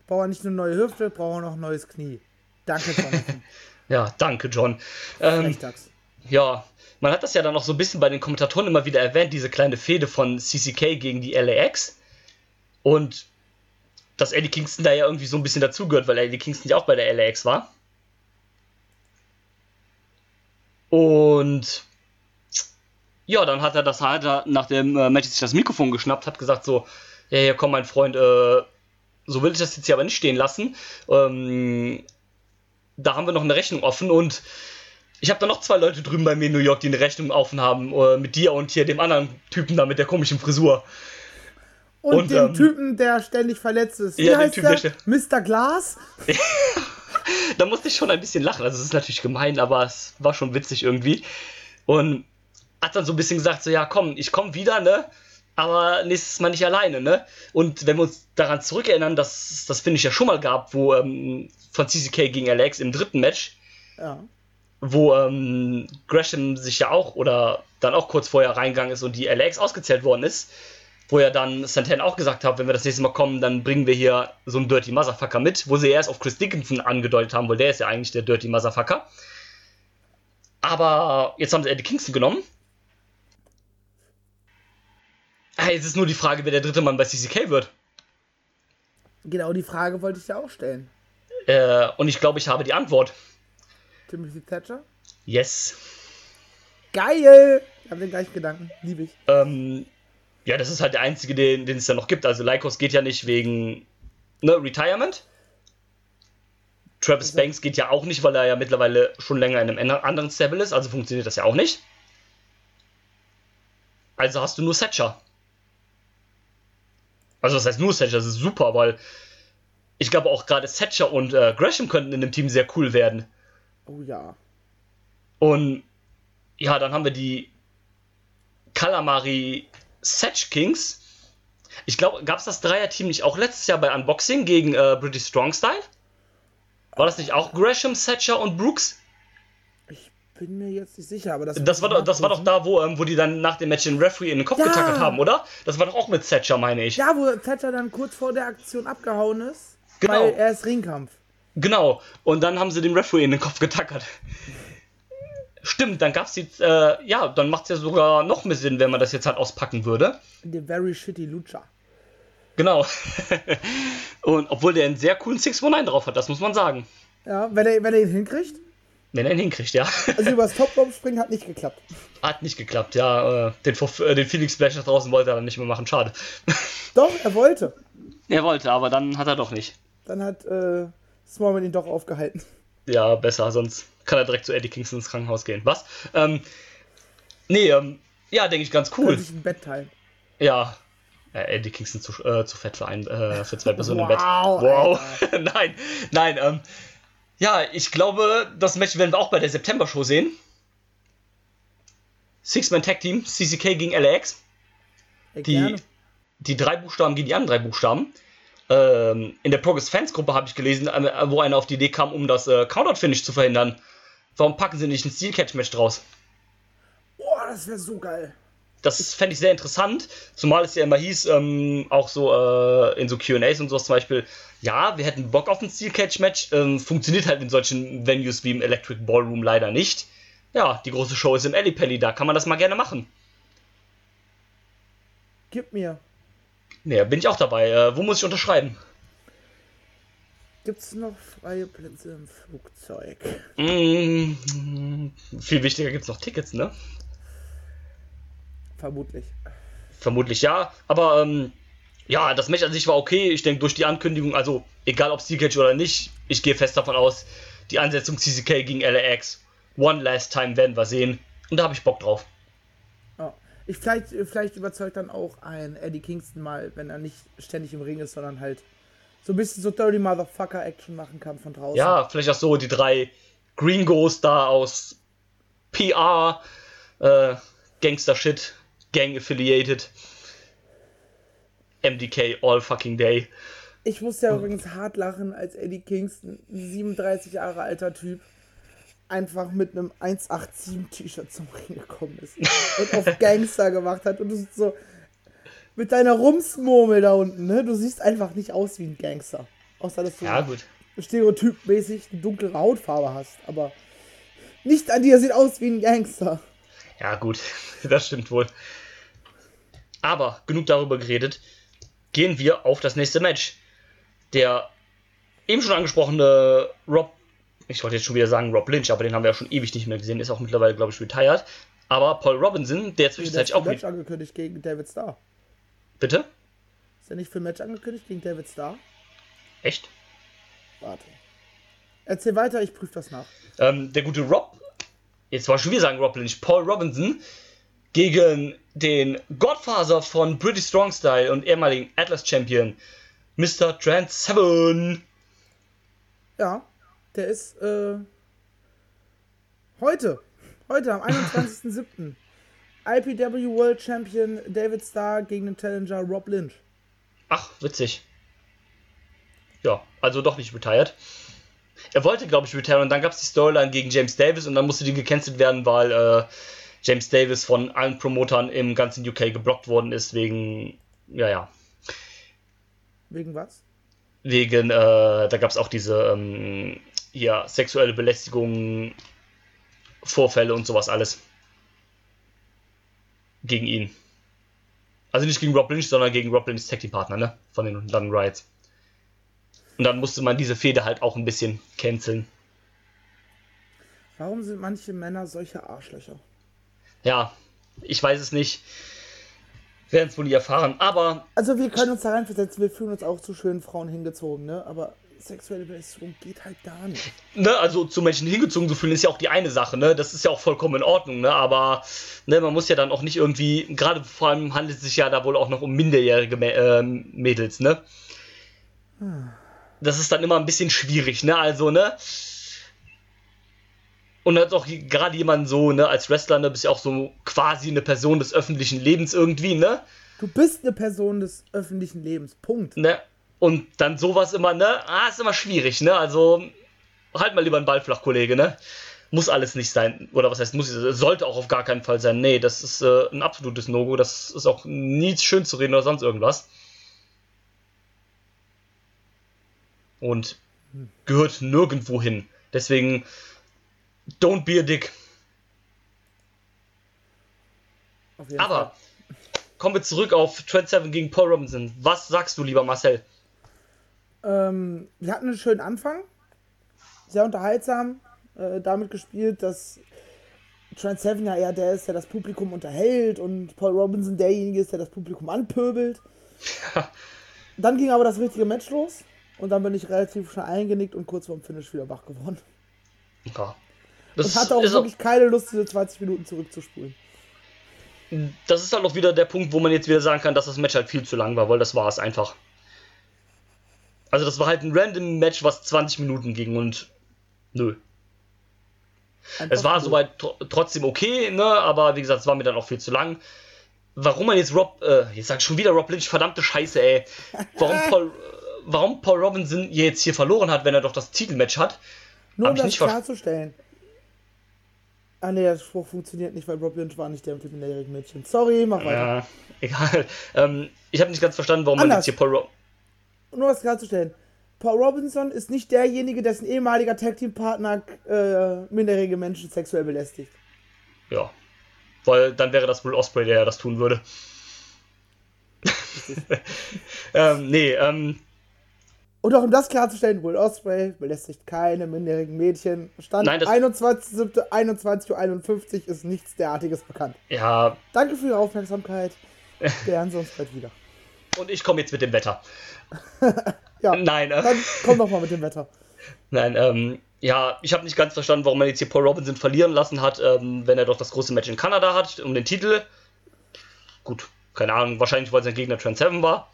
Braucht er nicht nur eine neue Hüfte, braucht er noch ein neues Knie. Danke, Jonathan. Ja, danke, John. Ähm. Ja, man hat das ja dann auch so ein bisschen bei den Kommentatoren immer wieder erwähnt, diese kleine Fehde von CCK gegen die LAX. Und dass Eddie Kingston da ja irgendwie so ein bisschen dazugehört, weil Eddie Kingston ja auch bei der LAX war. Und ja, dann hat er das hat er nach dem äh, Match sich das Mikrofon geschnappt, hat gesagt so, ja, ja, komm, mein Freund, äh, so will ich das jetzt hier aber nicht stehen lassen. Ähm, da haben wir noch eine Rechnung offen und ich habe da noch zwei Leute drüben bei mir in New York, die eine Rechnung offen haben, äh, mit dir und hier dem anderen Typen da mit der komischen Frisur. Und, und, dem ähm, Typen, der ständig verletzt ist. Wie Ja, heißt Typen, der? der Mr. Glass? da musste ich schon ein bisschen lachen. Also es ist natürlich gemein, aber es war schon witzig irgendwie. Und hat dann so ein bisschen gesagt, so ja komm, ich komme wieder, ne? Aber nächstes Mal nicht alleine, ne? Und wenn wir uns daran zurückerinnern, dass das finde ich ja schon mal gab, wo ähm, von CCK gegen Alex im dritten Match, Ja. Wo ähm, Gresham sich ja auch oder dann auch kurz vorher reingegangen ist und die LAX ausgezählt worden ist, wo ja dann Santan auch gesagt hat, wenn wir das nächste Mal kommen, dann bringen wir hier so einen Dirty Motherfucker mit, wo sie erst auf Chris Dickinson angedeutet haben, weil der ist ja eigentlich der Dirty Motherfucker. Aber jetzt haben sie Eddie Kingston genommen. Ah, Jetzt ist nur die Frage, wer der dritte Mann bei CCK wird. Genau die Frage wollte ich dir auch stellen. Äh, und ich glaube, ich habe die Antwort. Timothy Thatcher? Yes. Geil! Ich habe den gleichen Gedanken. Liebe ich. Ähm, ja, das ist halt der einzige, den, es da noch gibt. Also Lycos geht ja nicht wegen ne, Retirement. Travis Also- Banks geht ja auch nicht, weil er ja mittlerweile schon länger in einem anderen Stable ist. Also funktioniert das ja auch nicht. Also hast du nur Setcher. Also das heißt nur Setcher, das ist super, weil ich glaube auch gerade Setcher und äh, Gresham könnten in dem Team sehr cool werden. Oh ja. Und ja, dann haben wir die Calamari Satch Kings. Ich glaube, gab es das Dreier-Team nicht auch letztes Jahr bei Unboxing gegen äh, British Strong Style? War das nicht auch Gresham, Satcher und Brooks? Ich bin mir jetzt nicht sicher, aber das. Das war, doch, das war doch da, wo, ähm, wo die dann nach dem Match den Referee in den Kopf Ja. getackert haben, oder? Das war doch auch mit Satcher, meine ich. Ja, wo Thatcher dann kurz vor der Aktion abgehauen ist. Genau. Weil er ist Ringkampf. Genau. Und dann haben sie den Referee in den Kopf getackert. Stimmt, dann gab's die, äh, ja, dann macht's ja sogar noch mehr Sinn, wenn man das jetzt halt auspacken würde. The very shitty Lucha. Genau. Und obwohl der einen sehr coolen 619 drauf hat, das muss man sagen. Ja, wenn er, wenn er ihn hinkriegt. Wenn er ihn hinkriegt, ja. Also übers Top Rope springen hat nicht geklappt. Hat nicht geklappt, ja. Äh, den, äh, den Felix Splash nach draußen wollte er dann nicht mehr machen, schade. Doch, er wollte. Er wollte, aber dann hat er doch nicht. Dann hat äh, Smallman ihn doch aufgehalten. Ja, besser, sonst kann er direkt zu Eddie Kingston ins Krankenhaus gehen. Was? Ähm, nee, ähm, ja, denke ich ganz cool. Kann sich ein Bett teilen. Ja. Eddie Kingston zu, äh, zu fett für, ein, äh, für zwei Personen wow, im Bett. Wow. nein, nein, ähm, ja, ich glaube, das Match werden wir auch bei der September-Show sehen. Six-Man-Tag-Team, CCK gegen LAX. Die, die drei Buchstaben gegen die anderen drei Buchstaben. Ähm, in der Progress Fans Gruppe habe ich gelesen, äh, wo einer auf die Idee kam, um das äh, Countout-Finish zu verhindern. Warum packen sie nicht ein Steel-Catch-Match draus? Boah, das wäre so geil. Das fände ich sehr interessant, zumal es ja immer hieß, ähm, auch so äh, in so QAs und sowas zum Beispiel, ja, wir hätten Bock auf ein Steel Catch Match, ähm, funktioniert halt in solchen Venues wie im Electric Ballroom leider nicht. Ja, die große Show ist im Ellipelli, da kann man das mal gerne machen. Gib mir. Ja, bin ich auch dabei. Äh, wo muss ich unterschreiben? Gibt's noch freie Plätze im Flugzeug? Mm, viel wichtiger gibt's noch Tickets, ne? Vermutlich. Vermutlich ja, aber ähm, ja, das Match an sich war okay. Ich denke, durch die Ankündigung, also egal ob Cage oder nicht, ich gehe fest davon aus, die Ansetzung CCK gegen LAX, One Last Time werden wir sehen. Und da habe ich Bock drauf. Ich vielleicht, vielleicht überzeugt dann auch ein Eddie Kingston mal, wenn er nicht ständig im Ring ist, sondern halt so ein bisschen so Dirty Motherfucker Action machen kann von draußen. Ja, vielleicht auch so die drei Gringos da aus PR, äh, Gangster Shit, Gang Affiliated. MDK all fucking day. Ich musste ja übrigens hart lachen, als Eddie Kingston, 37 Jahre alter Typ, einfach mit einem 187 T-Shirt zum Ring gekommen ist und auf Gangster gemacht hat und du so mit deiner Rumsmurmel da unten, ne? Du siehst einfach nicht aus wie ein Gangster. Außer dass du ja, gut. stereotypmäßig eine dunkle Hautfarbe hast, aber nicht an dir sieht aus wie ein Gangster. Ja, gut, das stimmt wohl. Aber genug darüber geredet. Gehen wir auf das nächste Match. Der eben schon angesprochene Rob, ich wollte jetzt schon wieder sagen Rob Lynch, aber den haben wir ja schon ewig nicht mehr gesehen, ist auch mittlerweile, glaube ich, retired. Aber Paul Robinson, der zwischenzeitlich auch. Match angekündigt gegen David Starr. Bitte? Ist er nicht für ein Match angekündigt gegen David Starr? Echt? Warte. Erzähl weiter, ich prüfe das nach. Ähm, der gute Rob, jetzt war schon wieder sagen Rob Lynch, Paul Robinson gegen den Godfather von British Strong Style und ehemaligen Atlas Champion, Mr. Trent Seven. Ja, der ist äh, heute, heute am 21.07. IPW World Champion David Starr gegen den Challenger Rob Lynch. Ach, witzig. Ja, also doch nicht retired. Er wollte, glaube ich, retiren und dann gab es die Storyline gegen James Davis und dann musste die gecancelt werden, weil äh, James Davis von allen Promotern im ganzen UK geblockt worden ist, wegen, ja, ja. Wegen was? Wegen, äh, da gab es auch diese, ähm, ja, sexuelle Belästigung, Vorfälle und sowas alles. Gegen ihn. Also nicht gegen Rob Lynch, sondern gegen Rob Lynchs Tag Partner, ne? Von den London Riots. Und dann musste man diese Fehde halt auch ein bisschen canceln. Warum sind manche Männer solche Arschlöcher? Ja, ich weiß es nicht. Werden es wohl nie erfahren, aber. Also, wir können uns da reinversetzen, wir fühlen uns auch zu schönen Frauen hingezogen, ne? Aber sexuelle Belästigung geht halt gar nicht. Ne, also zu Menschen hingezogen zu fühlen ist ja auch die eine Sache, ne? Das ist ja auch vollkommen in Ordnung, ne? Aber ne, man muss ja dann auch nicht irgendwie, gerade vor allem handelt es sich ja da wohl auch noch um minderjährige äh, Mädels, ne? Das ist dann immer ein bisschen schwierig, ne? Also, ne? Und als auch gerade jemand so, ne, als Wrestler, ne, bist ja auch so quasi eine Person des öffentlichen Lebens irgendwie, ne? Du bist eine Person des öffentlichen Lebens, Punkt. Ne? Und dann sowas immer, ne? Ah, ist immer schwierig, ne? Also, halt mal lieber einen Ball flach, Kollege, ne? Muss alles nicht sein. Oder was heißt, muss, sollte auch auf gar keinen Fall sein. Nee, das ist äh, ein absolutes No-Go. Das ist auch nie schön zu reden oder sonst irgendwas. Und gehört nirgendwo hin. Deswegen, don't be a dick. Aber Fall. kommen wir zurück auf Trent Seven gegen Paul Robinson. Was sagst du, lieber Marcel? Ähm, wir hatten einen schönen Anfang. sehr unterhaltsam äh, damit gespielt, dass Trent Seven ja eher der ist, der das Publikum unterhält und Paul Robinson derjenige ist, der das Publikum anpöbelt. dann ging aber das richtige Match los und dann bin ich relativ schnell eingenickt und kurz vorm Finish wieder wach geworden. Ja. Das und hatte auch wirklich auch, keine Lust, diese 20 Minuten zurückzuspulen. Das ist halt auch wieder der Punkt, wo man jetzt wieder sagen kann, dass das Match halt viel zu lang war, weil das war es einfach. Also das war halt ein random Match, was 20 Minuten ging und nö. Einfach es war cool. soweit tr trotzdem okay, ne? aber wie gesagt, es war mir dann auch viel zu lang. Warum man jetzt Rob, äh, jetzt sag ich schon wieder Rob Lynch, verdammte Scheiße, ey. Warum Paul, warum Paul Robinson jetzt hier verloren hat, wenn er doch das Titelmatch hat? Nur um das klarzustellen. Ah ne, der Spruch funktioniert nicht, weil Rob Lynch war nicht der mit dem minderjährigen Mädchen. Sorry, mach weiter. Ja, egal. Ähm, ich habe nicht ganz verstanden, warum Anders. man jetzt hier Paul Robinson. Nur das klarzustellen. Paul Robinson ist nicht derjenige, dessen ehemaliger Tag-Team-Partner äh, minderjährige Menschen sexuell belästigt. Ja. Weil dann wäre das wohl Osprey, der ja das tun würde. ähm, nee, ähm. Und auch um das klarzustellen, Will Osprey belästigt keine minderjährigen Mädchen. Stand 21.07.21.51 Uhr ist nichts derartiges bekannt. Ja. Danke für Ihre Aufmerksamkeit. Wir hören uns bald wieder. Und ich komme jetzt mit dem Wetter. ja. Nein, äh, Dann komm doch mal mit dem Wetter. Nein, ähm, ja, ich habe nicht ganz verstanden, warum man jetzt hier Paul Robinson verlieren lassen hat, ähm, wenn er doch das große Match in Kanada hat, um den Titel. Gut, keine Ahnung, wahrscheinlich, weil sein Gegner Trent Seven war.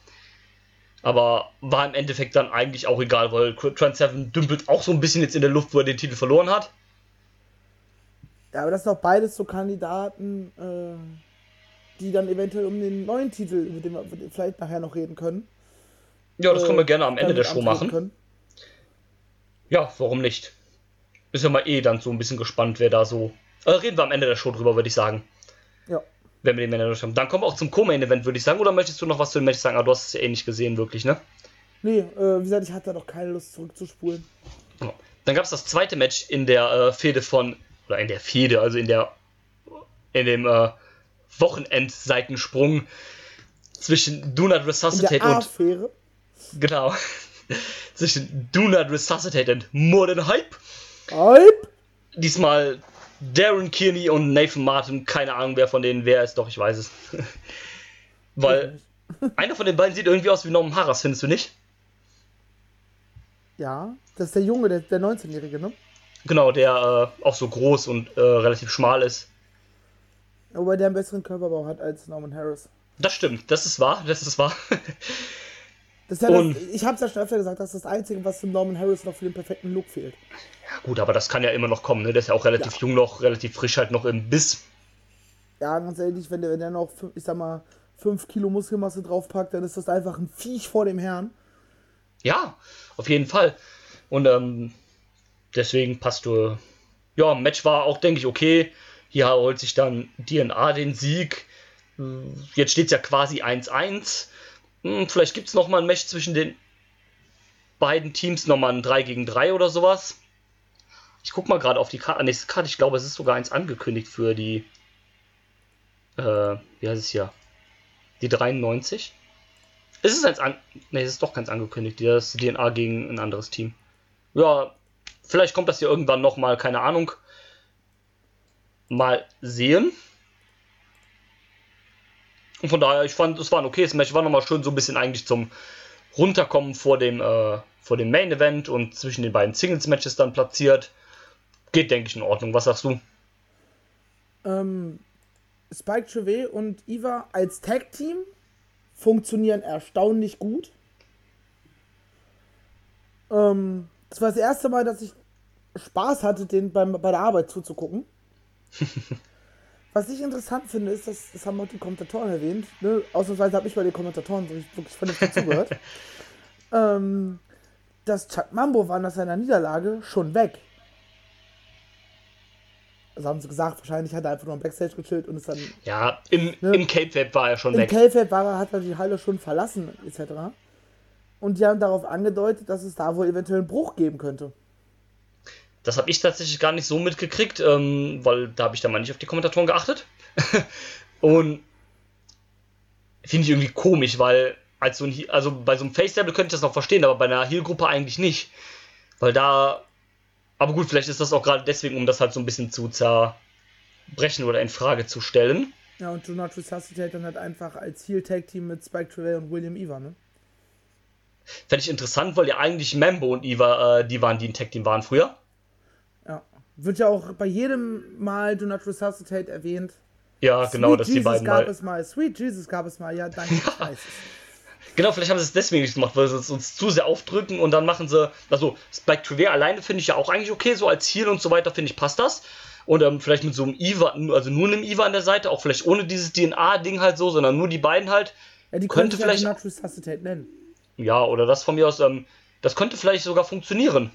Aber war im Endeffekt dann eigentlich auch egal, weil Trent Seven dümpelt auch so ein bisschen jetzt in der Luft, wo er den Titel verloren hat. Ja, aber das sind auch beides so Kandidaten, äh, die dann eventuell um den neuen Titel, mit dem wir vielleicht nachher noch reden können. Ja, das können wir äh, gerne am Ende der Show machen. Können. Ja, warum nicht? Ist ja mal eh dann so ein bisschen gespannt, wer da so. Äh, reden wir am Ende der Show drüber, würde ich sagen. Ja. Wenn wir den Männer haben. Dann kommen wir auch zum Co-Main-Event, würde ich sagen. Oder möchtest du noch was zu dem Match sagen? Aber du hast es ja eh nicht gesehen, wirklich, ne? Nee, äh, wie gesagt, ich hatte da doch keine Lust zurückzuspulen. Ja. Dann gab es das zweite Match in der äh, Fehde von. Oder in der Fehde, also in der. In dem äh, Wochenendseitensprung zwischen Do Not Resuscitate und. Genau. zwischen Do Not Resuscitate und Modern Hype. Hype? Diesmal Darren Kearney und Nathan Martin. Keine Ahnung, wer von denen wer ist, doch ich weiß es. Weil einer von den beiden sieht irgendwie aus wie Norman Harras, findest du nicht? Ja, das ist der Junge, der, der 19-Jährige, ne? Genau, der äh, auch so groß und äh, relativ schmal ist. Wobei der einen besseren Körperbau hat als Norman Harris. Das stimmt, das ist wahr, das ist wahr. das ist ja das, ich habe es ja schon öfter gesagt, das ist das Einzige, was dem Norman Harris noch für den perfekten Look fehlt. Ja gut, aber das kann ja immer noch kommen, ne? Der ist ja auch relativ ja. jung noch, relativ frisch halt noch im Biss. Ja, ganz ehrlich, wenn der, wenn der noch, ich sag mal, 5 Kilo Muskelmasse draufpackt, dann ist das einfach ein Viech vor dem Herrn. Ja, auf jeden Fall. Und ähm, deswegen passt du. Ja, Match war auch, denke ich, okay. Hier holt sich dann DNA den Sieg. Jetzt steht es ja quasi 1-1. Hm, vielleicht gibt es nochmal ein Match zwischen den beiden Teams, nochmal ein 3 gegen 3 oder sowas. Ich guck mal gerade auf die Karte. Nächste Karte, ich glaube, es ist sogar eins angekündigt für die. Äh, wie heißt es hier? Die 93. Ist es eins an. Ne, es ist doch keins angekündigt. Das DNA gegen ein anderes Team. Ja, vielleicht kommt das hier irgendwann nochmal, keine Ahnung mal sehen. Und von daher, ich fand, es war ein okayes Match. War nochmal schön so ein bisschen eigentlich zum Runterkommen vor dem, äh, vor dem Main Event und zwischen den beiden Singles Matches dann platziert. Geht, denke ich, in Ordnung. Was sagst du? Ähm, Spike Trevay und Eva als Tag Team funktionieren erstaunlich gut. Ähm, das war das erste Mal, dass ich Spaß hatte, den beim, bei der Arbeit zuzugucken. Was ich interessant finde, ist, dass, das haben auch die Kommentatoren erwähnt, ne? ausnahmsweise habe ich bei den Kommentatoren wirklich vernünftig zugehört, ähm, dass Chuck Mambo war nach seiner Niederlage schon weg. Also haben sie gesagt, wahrscheinlich hat er einfach nur im Backstage gechillt und ist dann. Ja, im, ne, im Cape-Web war er schon im weg. Im Cape-Web war er, hat er die Halle schon verlassen, etc. Und die haben darauf angedeutet, dass es da wohl eventuell einen Bruch geben könnte. Das habe ich tatsächlich gar nicht so mitgekriegt, ähm, weil da habe ich dann mal nicht auf die Kommentatoren geachtet. und finde ich irgendwie komisch, weil als so ein, also bei so einem Face-Table könnte ich das noch verstehen, aber bei einer Heal-Gruppe eigentlich nicht. Weil da Aber gut, vielleicht ist das auch gerade deswegen, um das halt so ein bisschen zu zerbrechen oder in Frage zu stellen. Ja, und Do Not Resuscitate dann halt einfach als Heel-Tag-Team mit Spike Trevor und William Eva, ne? Fände ich interessant, weil ja eigentlich Mambo und Eva äh, die waren, die ein Tag-Team waren früher. Ja. Wird ja auch bei jedem Mal Do Not Resuscitate erwähnt. Ja, genau, dass Jesus die beiden gab mal. es mal. Sweet Jesus gab es mal. Ja, danke, es. Genau, vielleicht haben sie es deswegen nicht gemacht, weil sie es uns zu sehr aufdrücken und dann machen sie. Also, Spike Trevor alleine finde ich ja auch eigentlich okay, so als Heal und so weiter, finde ich, passt das. Und ähm, vielleicht mit so einem Eva, also nur einem Eva an der Seite, auch vielleicht ohne dieses DNA-Ding halt so, sondern nur die beiden halt. Ja, die Könnte vielleicht ja Do Not Resuscitate nennen. Ja, oder das von mir aus, ähm, das könnte vielleicht sogar funktionieren.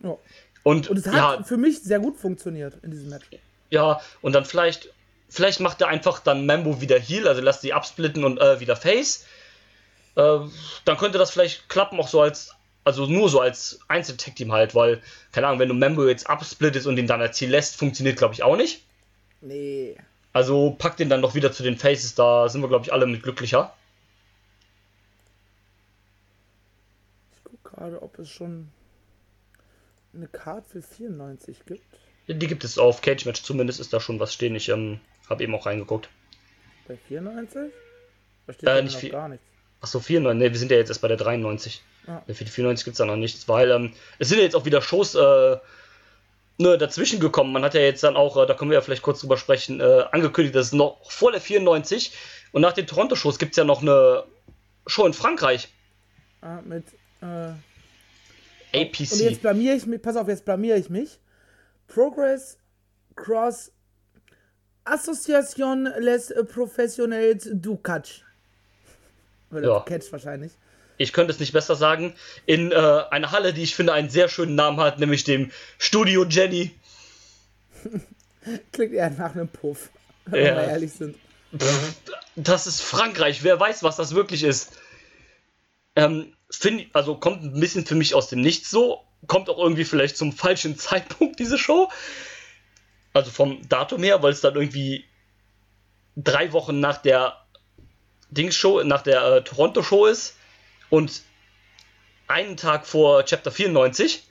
Ja. Und, Und es hat ja, für mich sehr gut funktioniert in diesem Match. ja, und dann vielleicht, vielleicht macht er einfach dann Mambo wieder Heal, also lässt die absplitten und äh, wieder Face. Äh, dann könnte das vielleicht klappen, auch so als, also nur so als Einzel-Tag-Team halt, weil, keine Ahnung, wenn du Mambo jetzt absplittest und ihn dann als lässt, funktioniert, glaube ich, auch nicht. Nee. Also pack den dann doch wieder zu den Faces, da sind wir, glaube ich, alle mit glücklicher. Ich gucke gerade, ob es schon eine Card für 94 gibt. Die gibt es auf Cage Match zumindest, ist da schon was stehen. Ich ähm, habe eben auch reingeguckt. Bei 94? Da steht Äh, nicht viel. gar nichts. Achso, 94, ne, wir sind ja jetzt erst bei der 93. Ja. Ne, Für die 94 gibt es da noch nichts, weil ähm, es sind ja jetzt auch wieder Shows äh, ne, dazwischen gekommen. Man hat ja jetzt dann auch, äh, da können wir ja vielleicht kurz drüber sprechen, äh, angekündigt, dass es noch vor der 94 und nach den Toronto-Shows gibt es ja noch eine Show in Frankreich. Ah, mit. APC. und jetzt blamier ich mich. Pass auf, jetzt blamier ich mich. Progress Cross Association les Professionnels du Catch. Oder Ja. du Catch wahrscheinlich. ich könnte es nicht besser sagen, in äh, einer Halle, die ich finde einen sehr schönen Namen hat, nämlich dem Studio Jenny. Klingt eher nach einem Puff. Wenn Ja. wir ehrlich sind. Das ist Frankreich, wer weiß, was das wirklich ist. Ähm, find, also kommt ein bisschen für mich aus dem Nichts so, kommt auch irgendwie vielleicht zum falschen Zeitpunkt, diese Show. Also vom Datum her, weil es dann irgendwie drei Wochen nach der Dings-Show, nach der äh, Toronto-Show ist und einen Tag vor Chapter 94.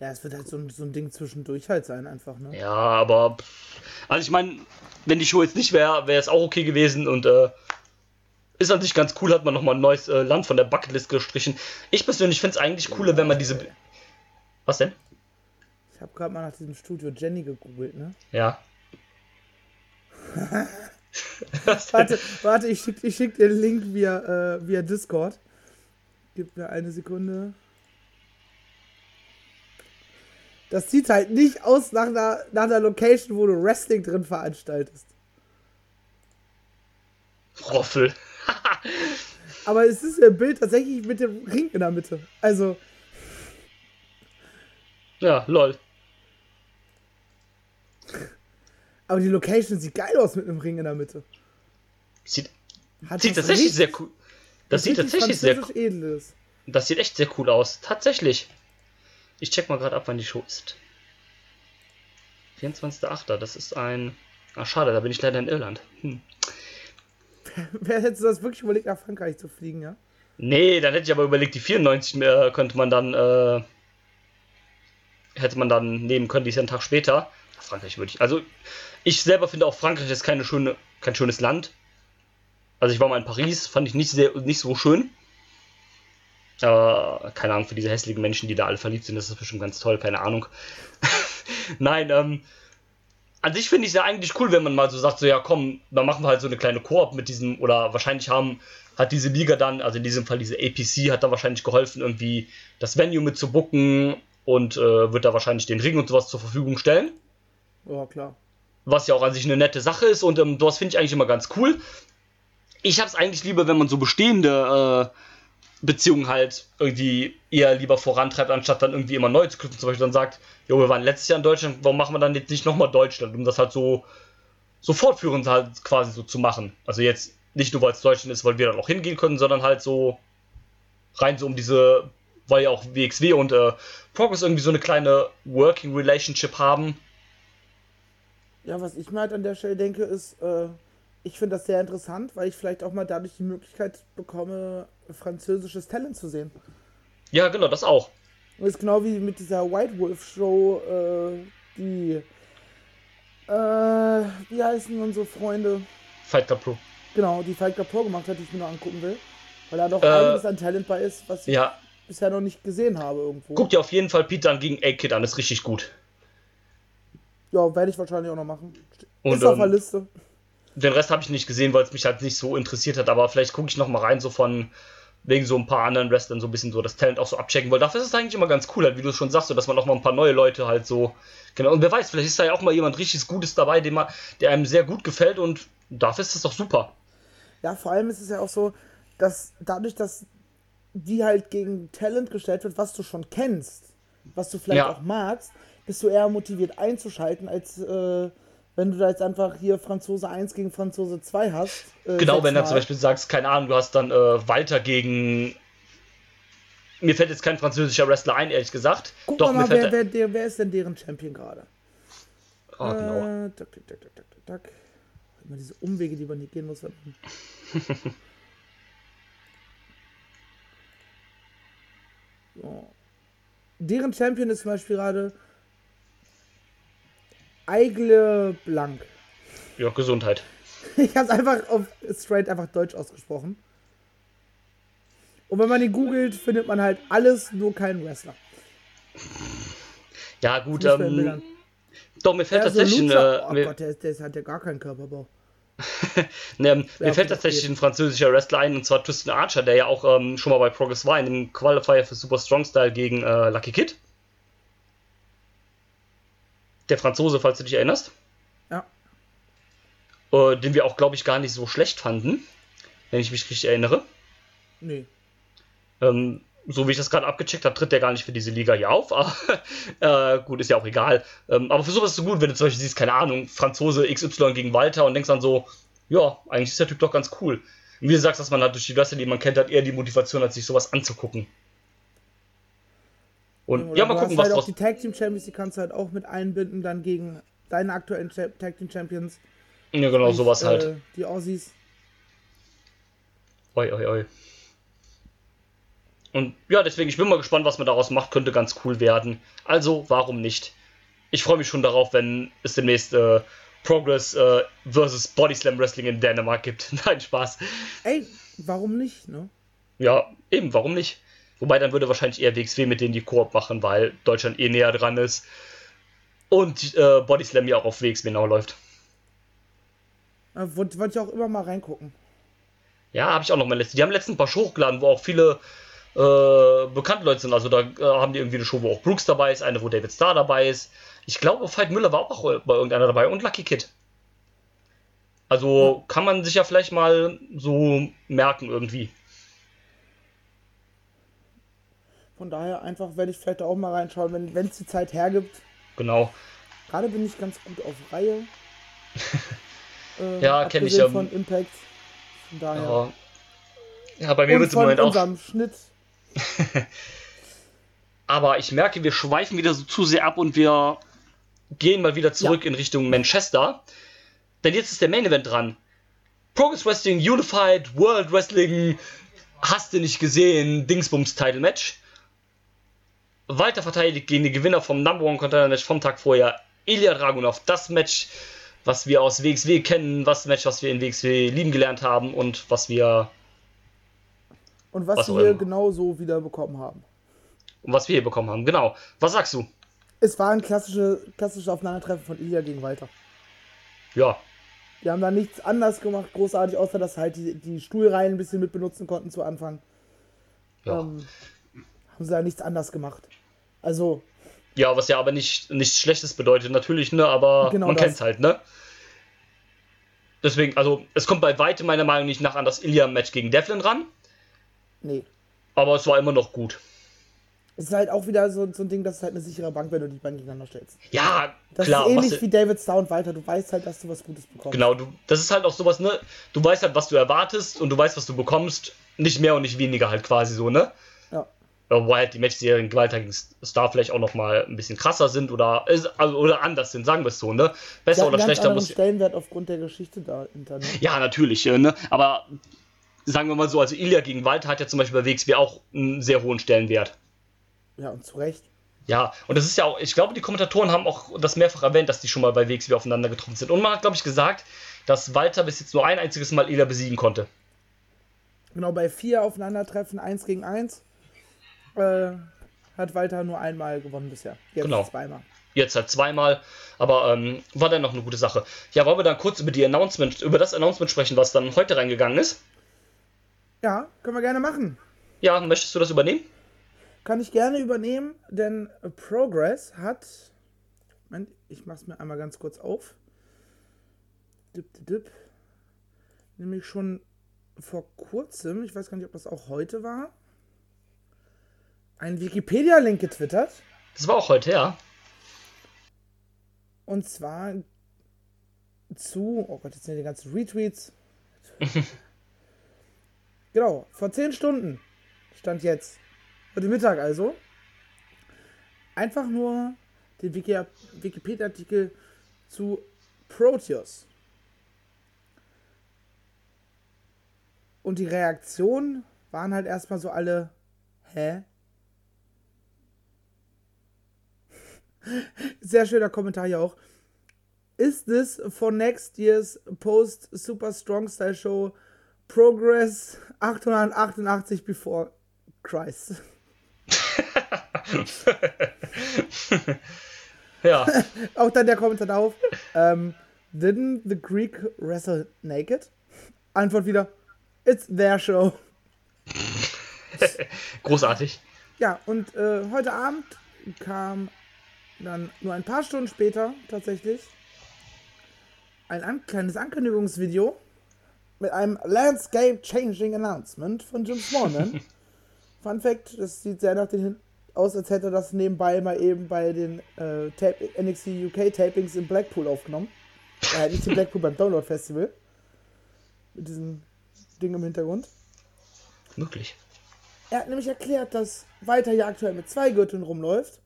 Ja, es wird halt so ein, so ein Ding zwischendurch halt sein, einfach, ne? Ja, aber also ich meine, wenn die Show jetzt nicht wäre, wäre es auch okay gewesen und äh, ist an sich ganz cool, hat man nochmal ein neues äh, Land von der Bucketlist gestrichen. Ich persönlich finde es eigentlich cooler, wenn man diese. Was denn? Ich habe gerade mal nach diesem Studio Jenny gegoogelt, ne? Ja. Warte, warte, ich schick, ich schick dir den Link via, äh, via Discord. Gib mir eine Sekunde. Das sieht halt nicht aus nach einer, nach einer Location, wo du Wrestling drin veranstaltest. Roffel. Aber es ist ein Bild tatsächlich mit dem Ring in der Mitte. Also, Ja, lol. aber die Location sieht geil aus mit einem Ring in der Mitte. Sieht, sieht tatsächlich sehr cool. Das sieht richtig tatsächlich sehr Edles. Das sieht echt sehr cool aus. Tatsächlich. Ich check mal gerade ab, wann die Show ist. 24.8. Das ist ein. Ah, schade, da bin ich leider in Irland. Hm. Wer hätte das wirklich überlegt, nach Frankreich zu fliegen, ja? Nee, dann hätte ich aber überlegt, die 94 mehr könnte man dann. Äh, hätte man dann nehmen können, die ist ja einen Tag später. Frankreich würde ich. Also, ich selber finde auch Frankreich ist keine schöne, kein schönes Land. Also, ich war mal in Paris, fand ich nicht, sehr, nicht so schön. Aber keine Ahnung, für diese hässlichen Menschen, die da alle verliebt sind, ist das bestimmt ganz toll, keine Ahnung. Nein, ähm, an sich finde ich es ja eigentlich cool, wenn man mal so sagt, so ja komm, dann machen wir halt so eine kleine Koop mit diesem, oder wahrscheinlich haben, hat diese Liga dann, also in diesem Fall diese APC, hat da wahrscheinlich geholfen, irgendwie das Venue mit zu booken und äh, wird da wahrscheinlich den Ring und sowas zur Verfügung stellen. Ja, klar. Was ja auch an sich eine nette Sache ist und ähm, das finde ich eigentlich immer ganz cool. Ich habe es eigentlich lieber, wenn man so bestehende äh, Beziehungen halt irgendwie eher lieber vorantreibt, anstatt dann irgendwie immer neu zu knüpfen. Zum Beispiel dann sagt, jo, wir waren letztes Jahr in Deutschland, warum machen wir dann jetzt nicht nochmal Deutschland, um das halt so, so fortführend halt quasi so zu machen. Also jetzt nicht nur, weil es Deutschland ist, weil wir dann auch hingehen können, sondern halt so rein so um diese, weil ja auch WXW und äh, Progress irgendwie so eine kleine Working Relationship haben. Ja, was ich mir halt an der Stelle denke, ist, äh, ich finde das sehr interessant, weil ich vielleicht auch mal dadurch die Möglichkeit bekomme, französisches Talent zu sehen. Ja, genau, das auch. Und ist genau wie mit dieser White Wolf Show, äh, die, äh, wie heißen unsere Freunde? Fight Club Pro. Genau, die Fight Club Pro gemacht hat, die ich mir noch angucken will. Weil da doch Äh, einiges an Talent bei ist, was ich Ja, bisher noch nicht gesehen habe irgendwo. guck dir auf jeden Fall Pete dann gegen A-Kid an, ist richtig gut. Ja, werde ich wahrscheinlich auch noch machen. Und, ist auf ähm, der Liste. Den Rest habe ich nicht gesehen, weil es mich halt nicht so interessiert hat, aber vielleicht gucke ich noch mal rein, so von wegen so ein paar anderen Wrestlern so ein bisschen so das Talent auch so abchecken, weil dafür ist es eigentlich immer ganz cool, halt, wie du schon sagst, so, dass man auch mal ein paar neue Leute halt so, genau, und wer weiß, vielleicht ist da ja auch mal jemand richtig Gutes dabei, dem man, der einem sehr gut gefällt und dafür ist es doch super. Ja, vor allem ist es ja auch so, dass dadurch, dass die halt gegen Talent gestellt wird, was du schon kennst, was du vielleicht Ja. auch magst, bist du eher motiviert einzuschalten, als äh, wenn du da jetzt einfach hier Franzose 1 gegen Franzose 2 hast. äh, Genau, wenn du zum Beispiel sagst, keine Ahnung, du hast dann äh, Walter gegen. Mir fällt jetzt kein französischer Wrestler ein, ehrlich gesagt. Guck Doch, mal, mir wer, fällt. wer, wer ist denn deren Champion gerade? Ah, genau. Äh, tak, tak, tak, tak, tak. Immer diese Umwege, die man nicht gehen muss. so. Deren Champion ist zum Beispiel gerade Eigle Blank. Ja, Gesundheit. Ich habe es einfach auf straight einfach Deutsch ausgesprochen. Und wenn man ihn googelt, findet man halt alles, nur keinen Wrestler. Ja, gut, ähm, doch, mir fällt so tatsächlich. Lucha- Äh, oh mir, Gott, der, der hat ja gar keinen Körperbau. ne, mir okay, fällt tatsächlich geht. ein französischer Wrestler ein, und zwar Tristan Archer, der ja auch ähm, schon mal bei Progress war, in dem Qualifier für Super Strong Style gegen äh, Lucky Kid. Der Franzose, falls du dich erinnerst. Ja. Äh, den wir auch, glaube ich, gar nicht so schlecht fanden, wenn ich mich richtig erinnere. Nee. Ähm, so wie ich das gerade abgecheckt habe, tritt der gar nicht für diese Liga hier auf. Aber äh, gut, ist ja auch egal. Ähm, aber für sowas ist es gut, wenn du zum Beispiel siehst, keine Ahnung, Franzose XY gegen Walter und denkst dann so, ja, eigentlich ist der Typ doch ganz cool. Und wie du sagst, dass man halt durch die Wrestler, die man kennt, hat eher die Motivation hat, sich sowas anzugucken. Und Oder ja, mal gucken, hast was halt auch die Tag Team Champions, die kannst du halt auch mit einbinden, dann gegen deine aktuellen Tag Team Champions. Ja, genau, Sprich, sowas halt. Äh, die Aussies. Oi, oi, oi. Und ja, deswegen, ich bin mal gespannt, was man daraus macht. Könnte ganz cool werden. Also, warum nicht? Ich freue mich schon darauf, wenn es demnächst äh, Progress äh, versus Body Slam Wrestling in Dänemark gibt. Nein, Spaß. Ey, warum nicht, ne? Ja, eben, warum nicht? Wobei dann würde wahrscheinlich eher WXW mit denen die Koop machen, weil Deutschland eh näher dran ist. Und äh, Body Slam ja auch auf WXW genau läuft. Wollte wollt ich auch immer mal reingucken. Ja, habe ich auch noch mal letzte. Die haben letztens ein paar Show hochgeladen, wo auch viele äh, bekannte Leute sind. Also da äh, haben die irgendwie eine Show, wo auch Brooks dabei ist, eine, wo David Starr dabei ist. Ich glaube, Veit Müller war auch bei irgendeiner dabei und Lucky Kid. Also kann man sich ja vielleicht mal so merken irgendwie. Von daher einfach werde ich vielleicht auch mal reinschauen, wenn es die Zeit hergibt. Genau. Gerade bin ich ganz gut auf Reihe. Äh, Ja, kenn ich, ähm, von Impact. Von daher. Ja, ja bei mir wird es im Moment auch. Schnitt. Aber ich merke, wir schweifen wieder so zu sehr ab und wir gehen mal wieder zurück in Richtung Manchester. Denn jetzt ist der Main Event dran. Progress Wrestling Unified World Wrestling. Hast du nicht gesehen? Dingsbums Title Match. Walter verteidigt gegen den Gewinner vom Number One Contender Match vom Tag vorher. Ilya Dragunov. Das Match, was wir aus WXW kennen. Das Match, was wir in WXW lieben gelernt haben und was wir, Und was, Was wir hier immer. genau so wieder bekommen haben. was wir hier bekommen haben. Genau. Was sagst du? Es war ein klassische, klassisches Aufeinandertreffen von Ilya gegen Walter. Ja, Die haben da nichts anders gemacht, großartig, außer dass halt die, die Stuhlreihen ein bisschen mit benutzen konnten zu Anfang. ja. Ähm, haben sie da nichts anders gemacht. Also, Ja, was ja aber nicht nichts Schlechtes bedeutet, natürlich, ne? Aber Genau man das. kennt's halt, ne? Deswegen, also, es kommt bei weitem meiner Meinung nach nicht nach an das Ilya-Match gegen Devlin ran, nee. aber es war immer noch gut. Es ist halt auch wieder so, so ein Ding, das ist halt eine sichere Bank, wenn du die beiden gegeneinander stellst. Ja, Das klar. ist was ähnlich wie David Starr und Walter. Du weißt halt, dass du was Gutes bekommst. genau, du, das ist halt auch sowas, ne? Du weißt halt, was du erwartest und du weißt, was du bekommst. Nicht mehr und nicht weniger halt quasi so, ne? Ja. Ja, Wobei halt die Matchserien Gewalter gegen Star vielleicht auch noch mal ein bisschen krasser sind oder, also, oder anders sind, sagen wir es so, ne? Besser hat oder schlechter muss. Stellenwert aufgrund der Geschichte dahinter. Ne? Ja, natürlich, äh, ne? aber sagen wir mal so, also Ilya gegen Walter hat ja zum Beispiel bei WXW auch einen sehr hohen Stellenwert. Ja, und zu Recht. Ja, und das ist ja auch, ich glaube, die Kommentatoren haben auch das mehrfach erwähnt, dass die schon mal bei WXW aufeinander getroffen sind. Und man hat, glaube ich, gesagt, dass Walter bis jetzt nur ein einziges Mal Ela besiegen konnte. Genau, bei vier Aufeinandertreffen, eins gegen eins, äh, hat Walter nur einmal gewonnen bisher. Jetzt Genau. zweimal. Jetzt halt zweimal, aber ähm, war dann noch eine gute Sache. Ja, wollen wir dann kurz über die Announcement, über das Announcement sprechen, was dann heute reingegangen ist? Ja, können wir gerne machen. Ja, möchtest du das übernehmen? Kann ich gerne übernehmen, denn Progress hat. Moment, ich mach's mir einmal ganz kurz auf. Dip, dip, dip. Nämlich schon vor kurzem, ich weiß gar nicht, ob das auch heute war, einen Wikipedia-Link getwittert. Das war auch heute, ja. Und zwar zu. Oh Gott, jetzt sind die ganzen Retweets. genau, vor 10 Stunden stand jetzt. Heute Mittag also. Einfach nur den Wiki Wikipedia-Artikel zu Proteus. Und die Reaktionen waren halt erstmal so alle. Hä? Sehr schöner Kommentar hier auch. Is this for next year's Post Super Strong Style Show Progress 888 before Christ? Ja, Auch dann der Kommentar darauf. Ähm, didn't the Greek wrestle naked? Antwort wieder. It's their show. großartig. Ja, und äh, heute Abend kam dann nur ein paar Stunden später tatsächlich ein an kleines Ankündigungsvideo mit einem Landscape Changing Announcement von Jim Smallman. Fun Fact, das sieht sehr nach den aus, als hätte er das nebenbei mal eben bei den äh, Tape, NXT UK Tapings in Blackpool aufgenommen. Äh, nicht in Blackpool beim Download Festival. Mit diesem Ding im Hintergrund. Möglich. Er hat nämlich erklärt, dass Walter ja aktuell mit zwei Gürteln rumläuft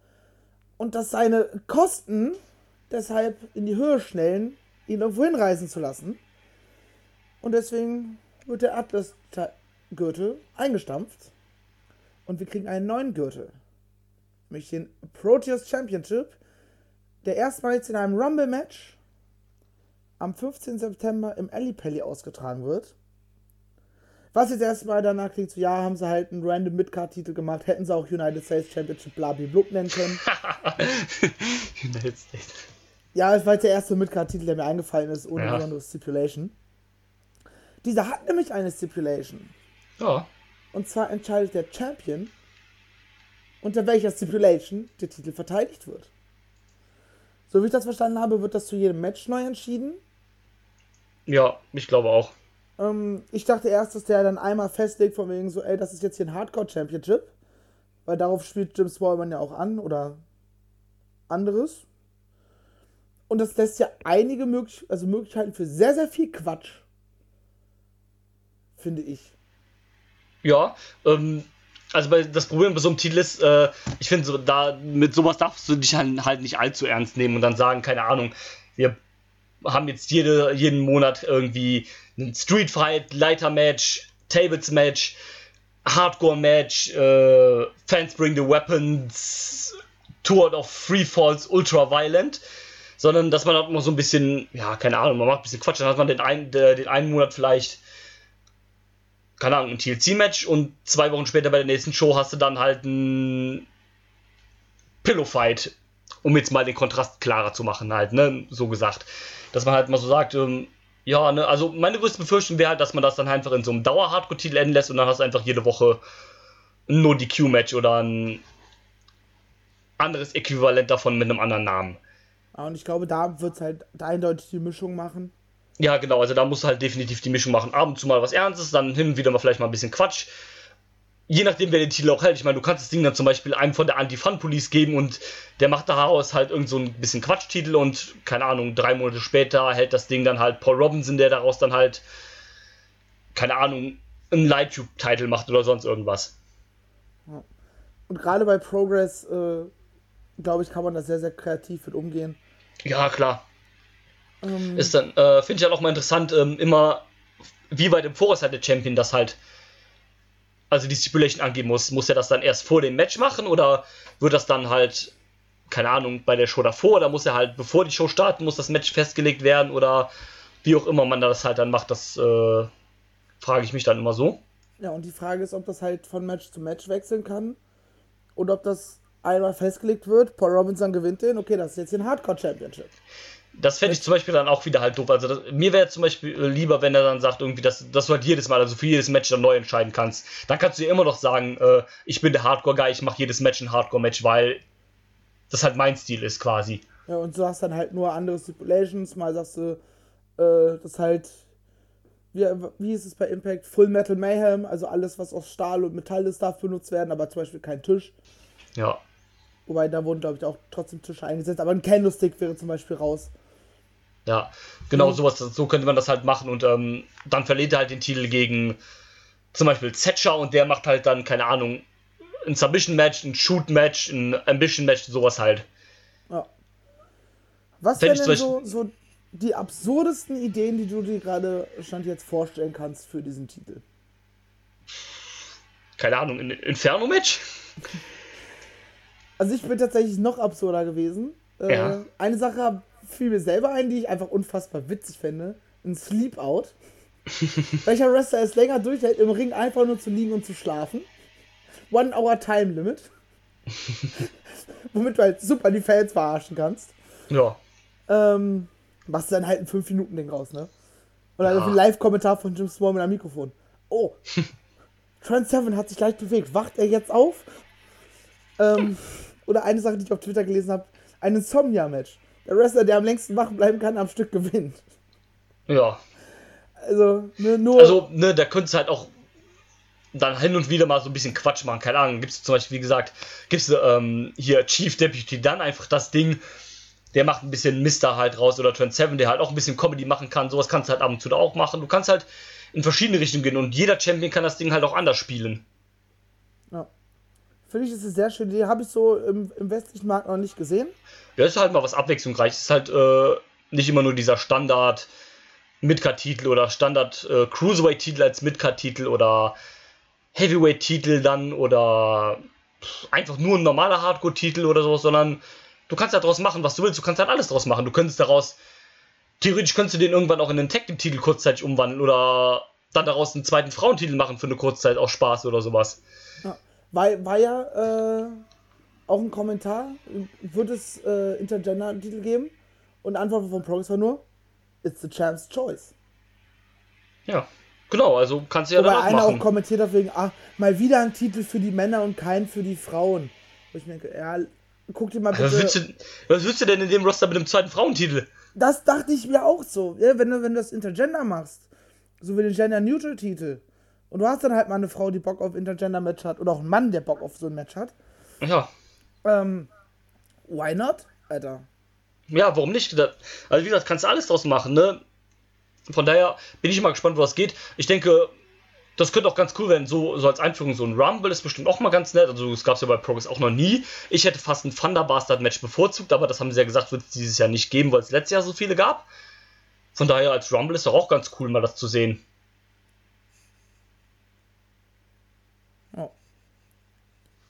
und dass seine Kosten deshalb in die Höhe schnellen, ihn irgendwo hinreisen zu lassen. Und deswegen wird der Atlas-Gürtel eingestampft und wir kriegen einen neuen Gürtel. Nämlich den Proteus Championship, der erstmals in einem Rumble-Match am 15. September im Alley Pally ausgetragen wird. Was jetzt erstmal danach klingt, so ja, haben sie halt einen random Midcard-Titel gemacht, hätten sie auch United States Championship blablablub nennen können. United States. Ja, das war jetzt der erste Midcard-Titel, der mir eingefallen ist, ohne ja. nur Stipulation. Dieser hat nämlich eine Stipulation. Ja. Und zwar entscheidet der Champion, unter welcher Stipulation der Titel verteidigt wird. So wie ich das verstanden habe, wird das zu jedem Match neu entschieden. Ja, ich glaube auch. Ähm, ich dachte erst, dass der dann einmal festlegt, von wegen so, ey, das ist jetzt hier ein Hardcore Championship. Weil darauf spielt Jim Smallman ja auch an oder anderes. Und das lässt ja einige möglich also Möglichkeiten für sehr, sehr viel Quatsch. Finde ich. Ja, ähm, also bei, das Problem bei so einem Titel ist, äh, ich finde, so, da, mit sowas darfst du dich halt, halt nicht allzu ernst nehmen und dann sagen, keine Ahnung, wir haben jetzt jede, jeden Monat irgendwie ein Street Fight, Leiter Match, Tables Match, Hardcore Match, äh, Fans Bring the Weapons, Tour of Free Falls, Ultra Violent. Sondern dass man halt immer so ein bisschen, ja, keine Ahnung, man macht ein bisschen Quatsch, dann hat man den einen, der, den einen Monat vielleicht keine Ahnung, ein TLC-Match und zwei Wochen später bei der nächsten Show hast du dann halt ein Pillow-Fight, um jetzt mal den Kontrast klarer zu machen, halt, ne, so gesagt. Dass man halt mal so sagt, ähm, ja, ne, also meine größte Befürchtung wäre halt, dass man das dann einfach in so einem Dauer-Hardcore-Titel enden lässt und dann hast du einfach jede Woche ein No-DQ-Match oder ein anderes Äquivalent davon mit einem anderen Namen. Ja, Und ich glaube, da wird es halt eindeutig die Mischung machen. Ja, genau, also da musst du halt definitiv die Mischung machen. Ab und zu mal was Ernstes, dann hin und wieder mal vielleicht mal ein bisschen Quatsch. Je nachdem, wer den Titel auch hält. Ich meine, du kannst das Ding dann zum Beispiel einem von der Anti-Fun-Police geben und der macht daraus halt irgend so ein bisschen Quatschtitel und, keine Ahnung, drei Monate später hält das Ding dann halt Paul Robinson, der daraus dann halt, keine Ahnung, einen Light-Tube-Titel macht oder sonst irgendwas. Und gerade bei Progress, äh, glaube ich, kann man da sehr, sehr kreativ mit umgehen. Ja, klar. Ähm, Ist dann, äh, finde ich halt auch mal interessant, ähm, immer, wie weit im Voraus halt der Champion das halt also die Stipulation angeben muss, muss er das dann erst vor dem Match machen oder wird das dann halt, keine Ahnung, bei der Show davor oder muss er halt, bevor die Show starten, muss das Match festgelegt werden oder wie auch immer man das halt dann macht, das äh, frage ich mich dann immer so. Ja, und die Frage ist, ob das halt von Match zu Match wechseln kann oder ob das einmal festgelegt wird, Paul Robinson gewinnt den, okay, das ist jetzt ein Hardcore Championship. Das fände ich zum Beispiel dann auch wieder halt doof. Also das, mir wäre zum Beispiel äh, lieber, wenn er dann sagt, irgendwie, dass, dass du halt jedes Mal, also für jedes Match dann neu entscheiden kannst. Dann kannst du dir immer noch sagen, äh, ich bin der Hardcore-Guy, ich mache jedes Match ein Hardcore-Match, weil das halt mein Stil ist quasi. Ja, und du hast dann halt nur andere Stipulations. Mal sagst du, äh, das halt, wie, wie ist es bei Impact? Full Metal Mayhem, also alles, was aus Stahl und Metall ist, darf benutzt werden, aber zum Beispiel kein Tisch. Ja. Wobei da wurden, glaube ich, auch trotzdem Tische eingesetzt, aber ein Candlestick wäre zum Beispiel raus. Ja, genau mhm. sowas, so könnte man das halt machen und ähm, dann verliert er halt den Titel gegen zum Beispiel Zetscher und der macht halt dann, keine Ahnung, ein Submission-Match, ein Shoot-Match, ein Ambition-Match, sowas halt. Ja. Was wären denn so, so die absurdesten Ideen, die du dir gerade Stand jetzt vorstellen kannst für diesen Titel? Keine Ahnung, ein Inferno-Match? Also ich bin tatsächlich noch absurder gewesen. Äh, ja. Eine Sache fiel mir selber ein, die ich einfach unfassbar witzig finde. Ein Sleep-Out. Welcher Wrestler es länger durchhält, im Ring einfach nur zu liegen und zu schlafen. One Hour Time Limit. Womit du halt super die Fans verarschen kannst. Ja. Ähm, machst du dann halt ein 5-Minuten-Ding raus, ne? Oder ja. ein Live-Kommentar von Jim Small mit einem Mikrofon. Oh, Trent Seven hat sich leicht bewegt. Wacht er jetzt auf? Ähm, oder eine Sache, die ich auf Twitter gelesen habe: ein Insomnia-Match. Der Wrestler, der am längsten wach bleiben kann, am Stück gewinnt. Ja. Also, ne, nur. Also, ne, da könntest du halt auch dann hin und wieder mal so ein bisschen Quatsch machen. Keine Ahnung, gibt es zum Beispiel, wie gesagt, gibt es ähm, hier Chief Deputy, dann einfach das Ding, der macht ein bisschen Mister halt raus oder Trent Seven, der halt auch ein bisschen Comedy machen kann. Sowas kannst du halt ab und zu da auch machen. Du kannst halt in verschiedene Richtungen gehen und jeder Champion kann das Ding halt auch anders spielen. Finde ich, das ist eine sehr schöne Idee. Habe ich so im, im westlichen Markt noch nicht gesehen. Ja, ist halt mal was abwechslungsreiches. Ist halt äh, nicht immer nur dieser Standard Midcard-Titel oder Standard äh, Cruiserweight-Titel als Midcard-Titel oder Heavyweight-Titel dann oder einfach nur ein normaler Hardcore-Titel oder so, sondern du kannst halt daraus machen, was du willst. Du kannst halt alles daraus machen. Du könntest daraus, theoretisch könntest du den irgendwann auch in einen Tag-Titel kurzzeitig umwandeln oder dann daraus einen zweiten Frauentitel machen für eine Kurzzeit auch Spaß oder sowas. Ja. War, war ja äh, auch ein Kommentar, wird es äh, Intergender-Titel geben? Und Antwort von Progress war nur, it's the champ's choice. Ja, genau, also kannst du ja Wobei einer machen. auch kommentiert hat wegen, ach, mal wieder ein Titel für die Männer und kein für die Frauen. Wo ich denke, ja, guck dir mal bitte... Was willst, du, was willst du denn in dem Roster mit dem zweiten Frauentitel? Das dachte ich mir auch so, ja, wenn, du, wenn du das Intergender machst. So wie den Gender-Neutral-Titel und du hast dann halt mal eine Frau, die Bock auf Intergender-Match hat oder auch einen Mann, der Bock auf so ein Match hat. Ja. Ähm, why not, Alter? Ja, warum nicht? Also wie gesagt, kannst du alles draus machen, ne? Von daher bin ich mal gespannt, wo das geht. Ich denke, das könnte auch ganz cool werden, so, so als Einführung, so ein Rumble ist bestimmt auch mal ganz nett. Also, das gab es ja bei Progress auch noch nie. Ich hätte fast ein Thunder Bastard Match bevorzugt, aber das haben sie ja gesagt, wird es dieses Jahr nicht geben, weil es letztes Jahr so viele gab. Von daher, als Rumble ist doch auch ganz cool, mal das zu sehen.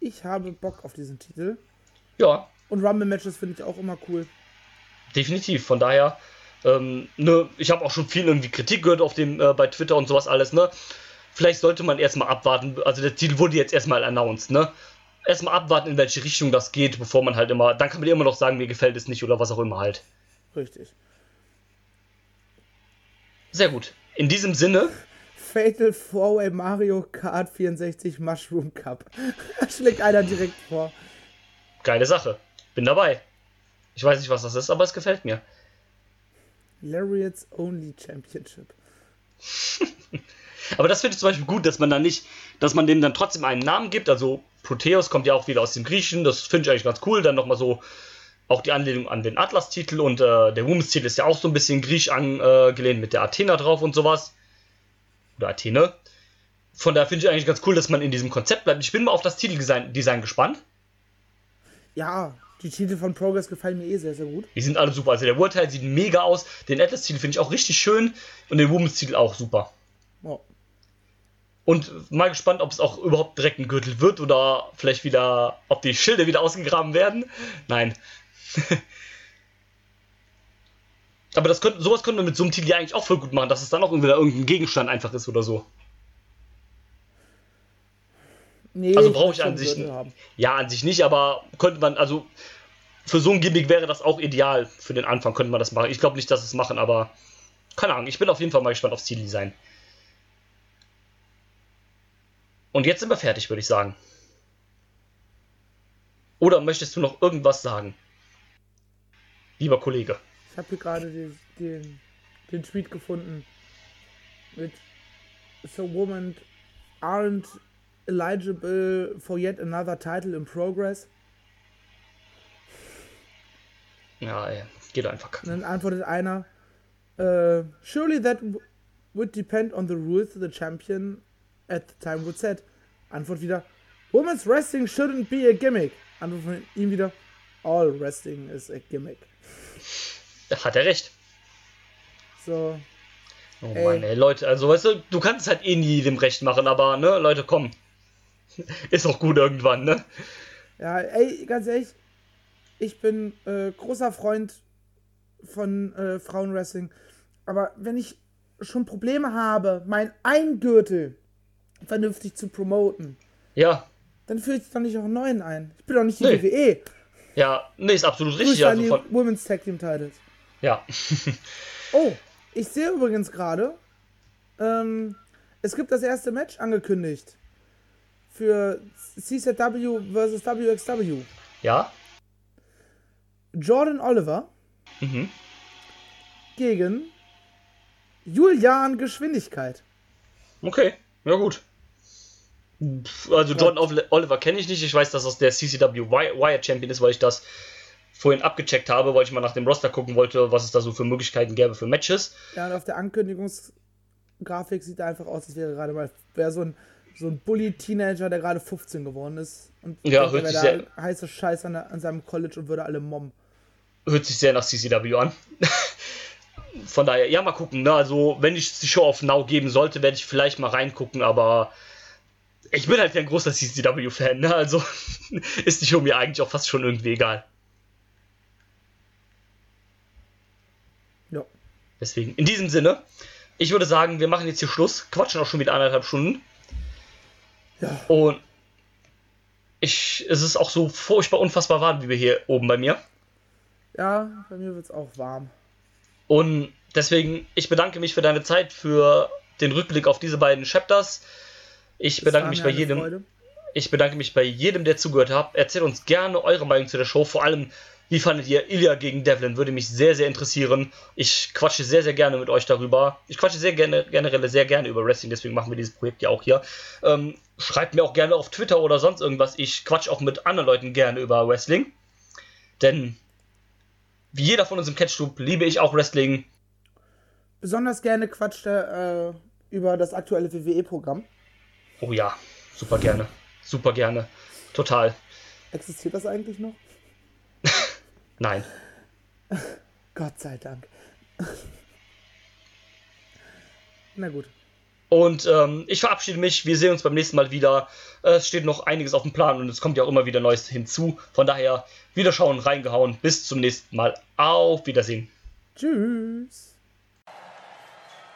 Ich habe Bock auf diesen Titel. Ja. Und Rumble-Matches finde ich auch immer cool. Definitiv, von daher, ähm, ne, ich habe auch schon viel irgendwie Kritik gehört auf dem, äh, bei Twitter und sowas alles, ne? Vielleicht sollte man erstmal abwarten, also der Titel wurde jetzt erstmal announced, ne? Erstmal abwarten, in welche Richtung das geht, bevor man halt immer, dann kann man immer noch sagen, mir gefällt es nicht oder was auch immer halt. Richtig. Sehr gut. In diesem Sinne Fatal 4-Way Mario Kart 64 Mushroom Cup. Da schlägt einer direkt vor. Geile Sache. Bin dabei. Ich weiß nicht, was das ist, aber es gefällt mir. Lariats Only Championship. aber das finde ich zum Beispiel gut, dass man dann nicht, dass man dem dann trotzdem einen Namen gibt. Also Proteus kommt ja auch wieder aus dem Griechen, das finde ich eigentlich ganz cool. Dann nochmal so auch die Anlehnung an den Atlas-Titel und äh, der Women's-Titel ist ja auch so ein bisschen griechisch angelehnt mit der Athena drauf und sowas oder Athene. Von daher finde ich eigentlich ganz cool, dass man in diesem Konzept bleibt. Ich bin mal auf das Titeldesign Design gespannt. Ja, die Titel von Progress gefallen mir eh sehr, sehr gut. Die sind alle super. Also der Title sieht mega aus. Den Atlas-Titel finde ich auch richtig schön. Und den Women's-Titel auch super. Oh. Und mal gespannt, ob es auch überhaupt direkt ein Gürtel wird oder vielleicht wieder, ob die Schilde wieder ausgegraben werden. Nein. Aber das könnte, sowas könnte man mit so einem Titel ja eigentlich auch voll gut machen, dass es dann auch wieder irgendein Gegenstand einfach ist oder so. Nee, also brauche ich an sich. Ja, an sich nicht, aber könnte man, also für so ein Gimmick wäre das auch ideal. Für den Anfang könnte man das machen. Ich glaube nicht, dass es machen, aber keine Ahnung. Ich bin auf jeden Fall mal gespannt aufs Zieldesign. Und jetzt sind wir fertig, würde ich sagen. Oder möchtest du noch irgendwas sagen? Lieber Kollege. Ich habe hier gerade den, den, den Tweet gefunden mit So women aren't eligible for yet another title in progress. Ja, ey, geht einfach. Und dann antwortet einer, uh, surely that would depend on the rules the champion at the time would set. Antwort wieder, Women's Wrestling shouldn't be a gimmick. Antwort von ihm wieder, all wrestling is a gimmick. Hat er recht. So. Oh ey. Mann, ey, Leute, also weißt du, du kannst es halt eh nie dem Recht machen, aber ne, Leute, komm. Ist auch gut irgendwann, ne? Ja, ey, ganz ehrlich, ich bin äh, großer Freund von äh, Frauenwrestling, aber wenn ich schon Probleme habe, mein Eingürtel vernünftig zu promoten, ja. dann führe ich doch nicht auch einen neuen ein. Ich bin doch nicht die nee. WWE. Ja, nee, ist absolut richtig. Also von... Women's Tag Team Titles. Ja. oh, ich sehe übrigens gerade, ähm, es gibt das erste Match angekündigt für CZW vs. WXW. Ja. Jordan Oliver mhm. gegen Julian Geschwindigkeit. Okay, ja gut. Also Jordan Oliver kenne ich nicht. Ich weiß, dass das der CCW Wire Champion ist, weil ich das vorhin abgecheckt habe, weil ich mal nach dem Roster gucken wollte, was es da so für Möglichkeiten gäbe für Matches. Ja, und auf der Ankündigungsgrafik sieht er einfach aus, als wäre gerade mal wäre so ein so ein Bully-Teenager, der gerade 15 geworden ist. Und ja, hört sich sehr... heiße Scheiß an, an seinem College und würde alle mobben hört sich sehr nach CCW an. Von daher, ja, mal gucken. Ne? Also, wenn ich die Show auf Now geben sollte, werde ich vielleicht mal reingucken, aber ich bin halt kein großer CCW-Fan. Ne? Also ist die Show mir eigentlich auch fast schon irgendwie egal. Ja. Deswegen, in diesem Sinne, ich würde sagen, wir machen jetzt hier Schluss. Quatschen auch schon wieder anderthalb Stunden. Ja. Und ich, es ist auch so furchtbar unfassbar warm, wie wir hier oben bei mir. Ja, bei mir wird es auch warm. Und deswegen, ich bedanke mich für deine Zeit, für den Rückblick auf diese beiden Chapters. Ich das bedanke mich bei jedem. Freude. Ich bedanke mich bei jedem, der zugehört hat. Erzählt uns gerne eure Meinung zu der Show. Vor allem, wie fandet ihr Ilya gegen Devlin? Würde mich sehr, sehr interessieren. Ich quatsche sehr, sehr gerne mit euch darüber. Ich quatsche sehr gerne, generell sehr gerne über Wrestling, deswegen machen wir dieses Projekt ja auch hier. Ähm, schreibt mir auch gerne auf Twitter oder sonst irgendwas. Ich quatsche auch mit anderen Leuten gerne über Wrestling. Denn wie jeder von uns im Catchtube liebe ich auch Wrestling. Besonders gerne quatscht er äh, über das aktuelle WWE-Programm. Oh ja, super gerne. Super gerne. Total. Existiert das eigentlich noch? Nein. Gott sei Dank. Na gut. Und ähm, ich verabschiede mich. Wir sehen uns beim nächsten Mal wieder. Es steht noch einiges auf dem Plan und es kommt ja auch immer wieder Neues hinzu. Von daher, Wiederschauen, reingehauen. Bis zum nächsten Mal. Auf Wiedersehen. Tschüss.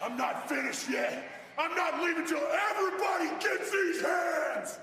I'm not finished yet. I'm not leaving till everybody gets these hands.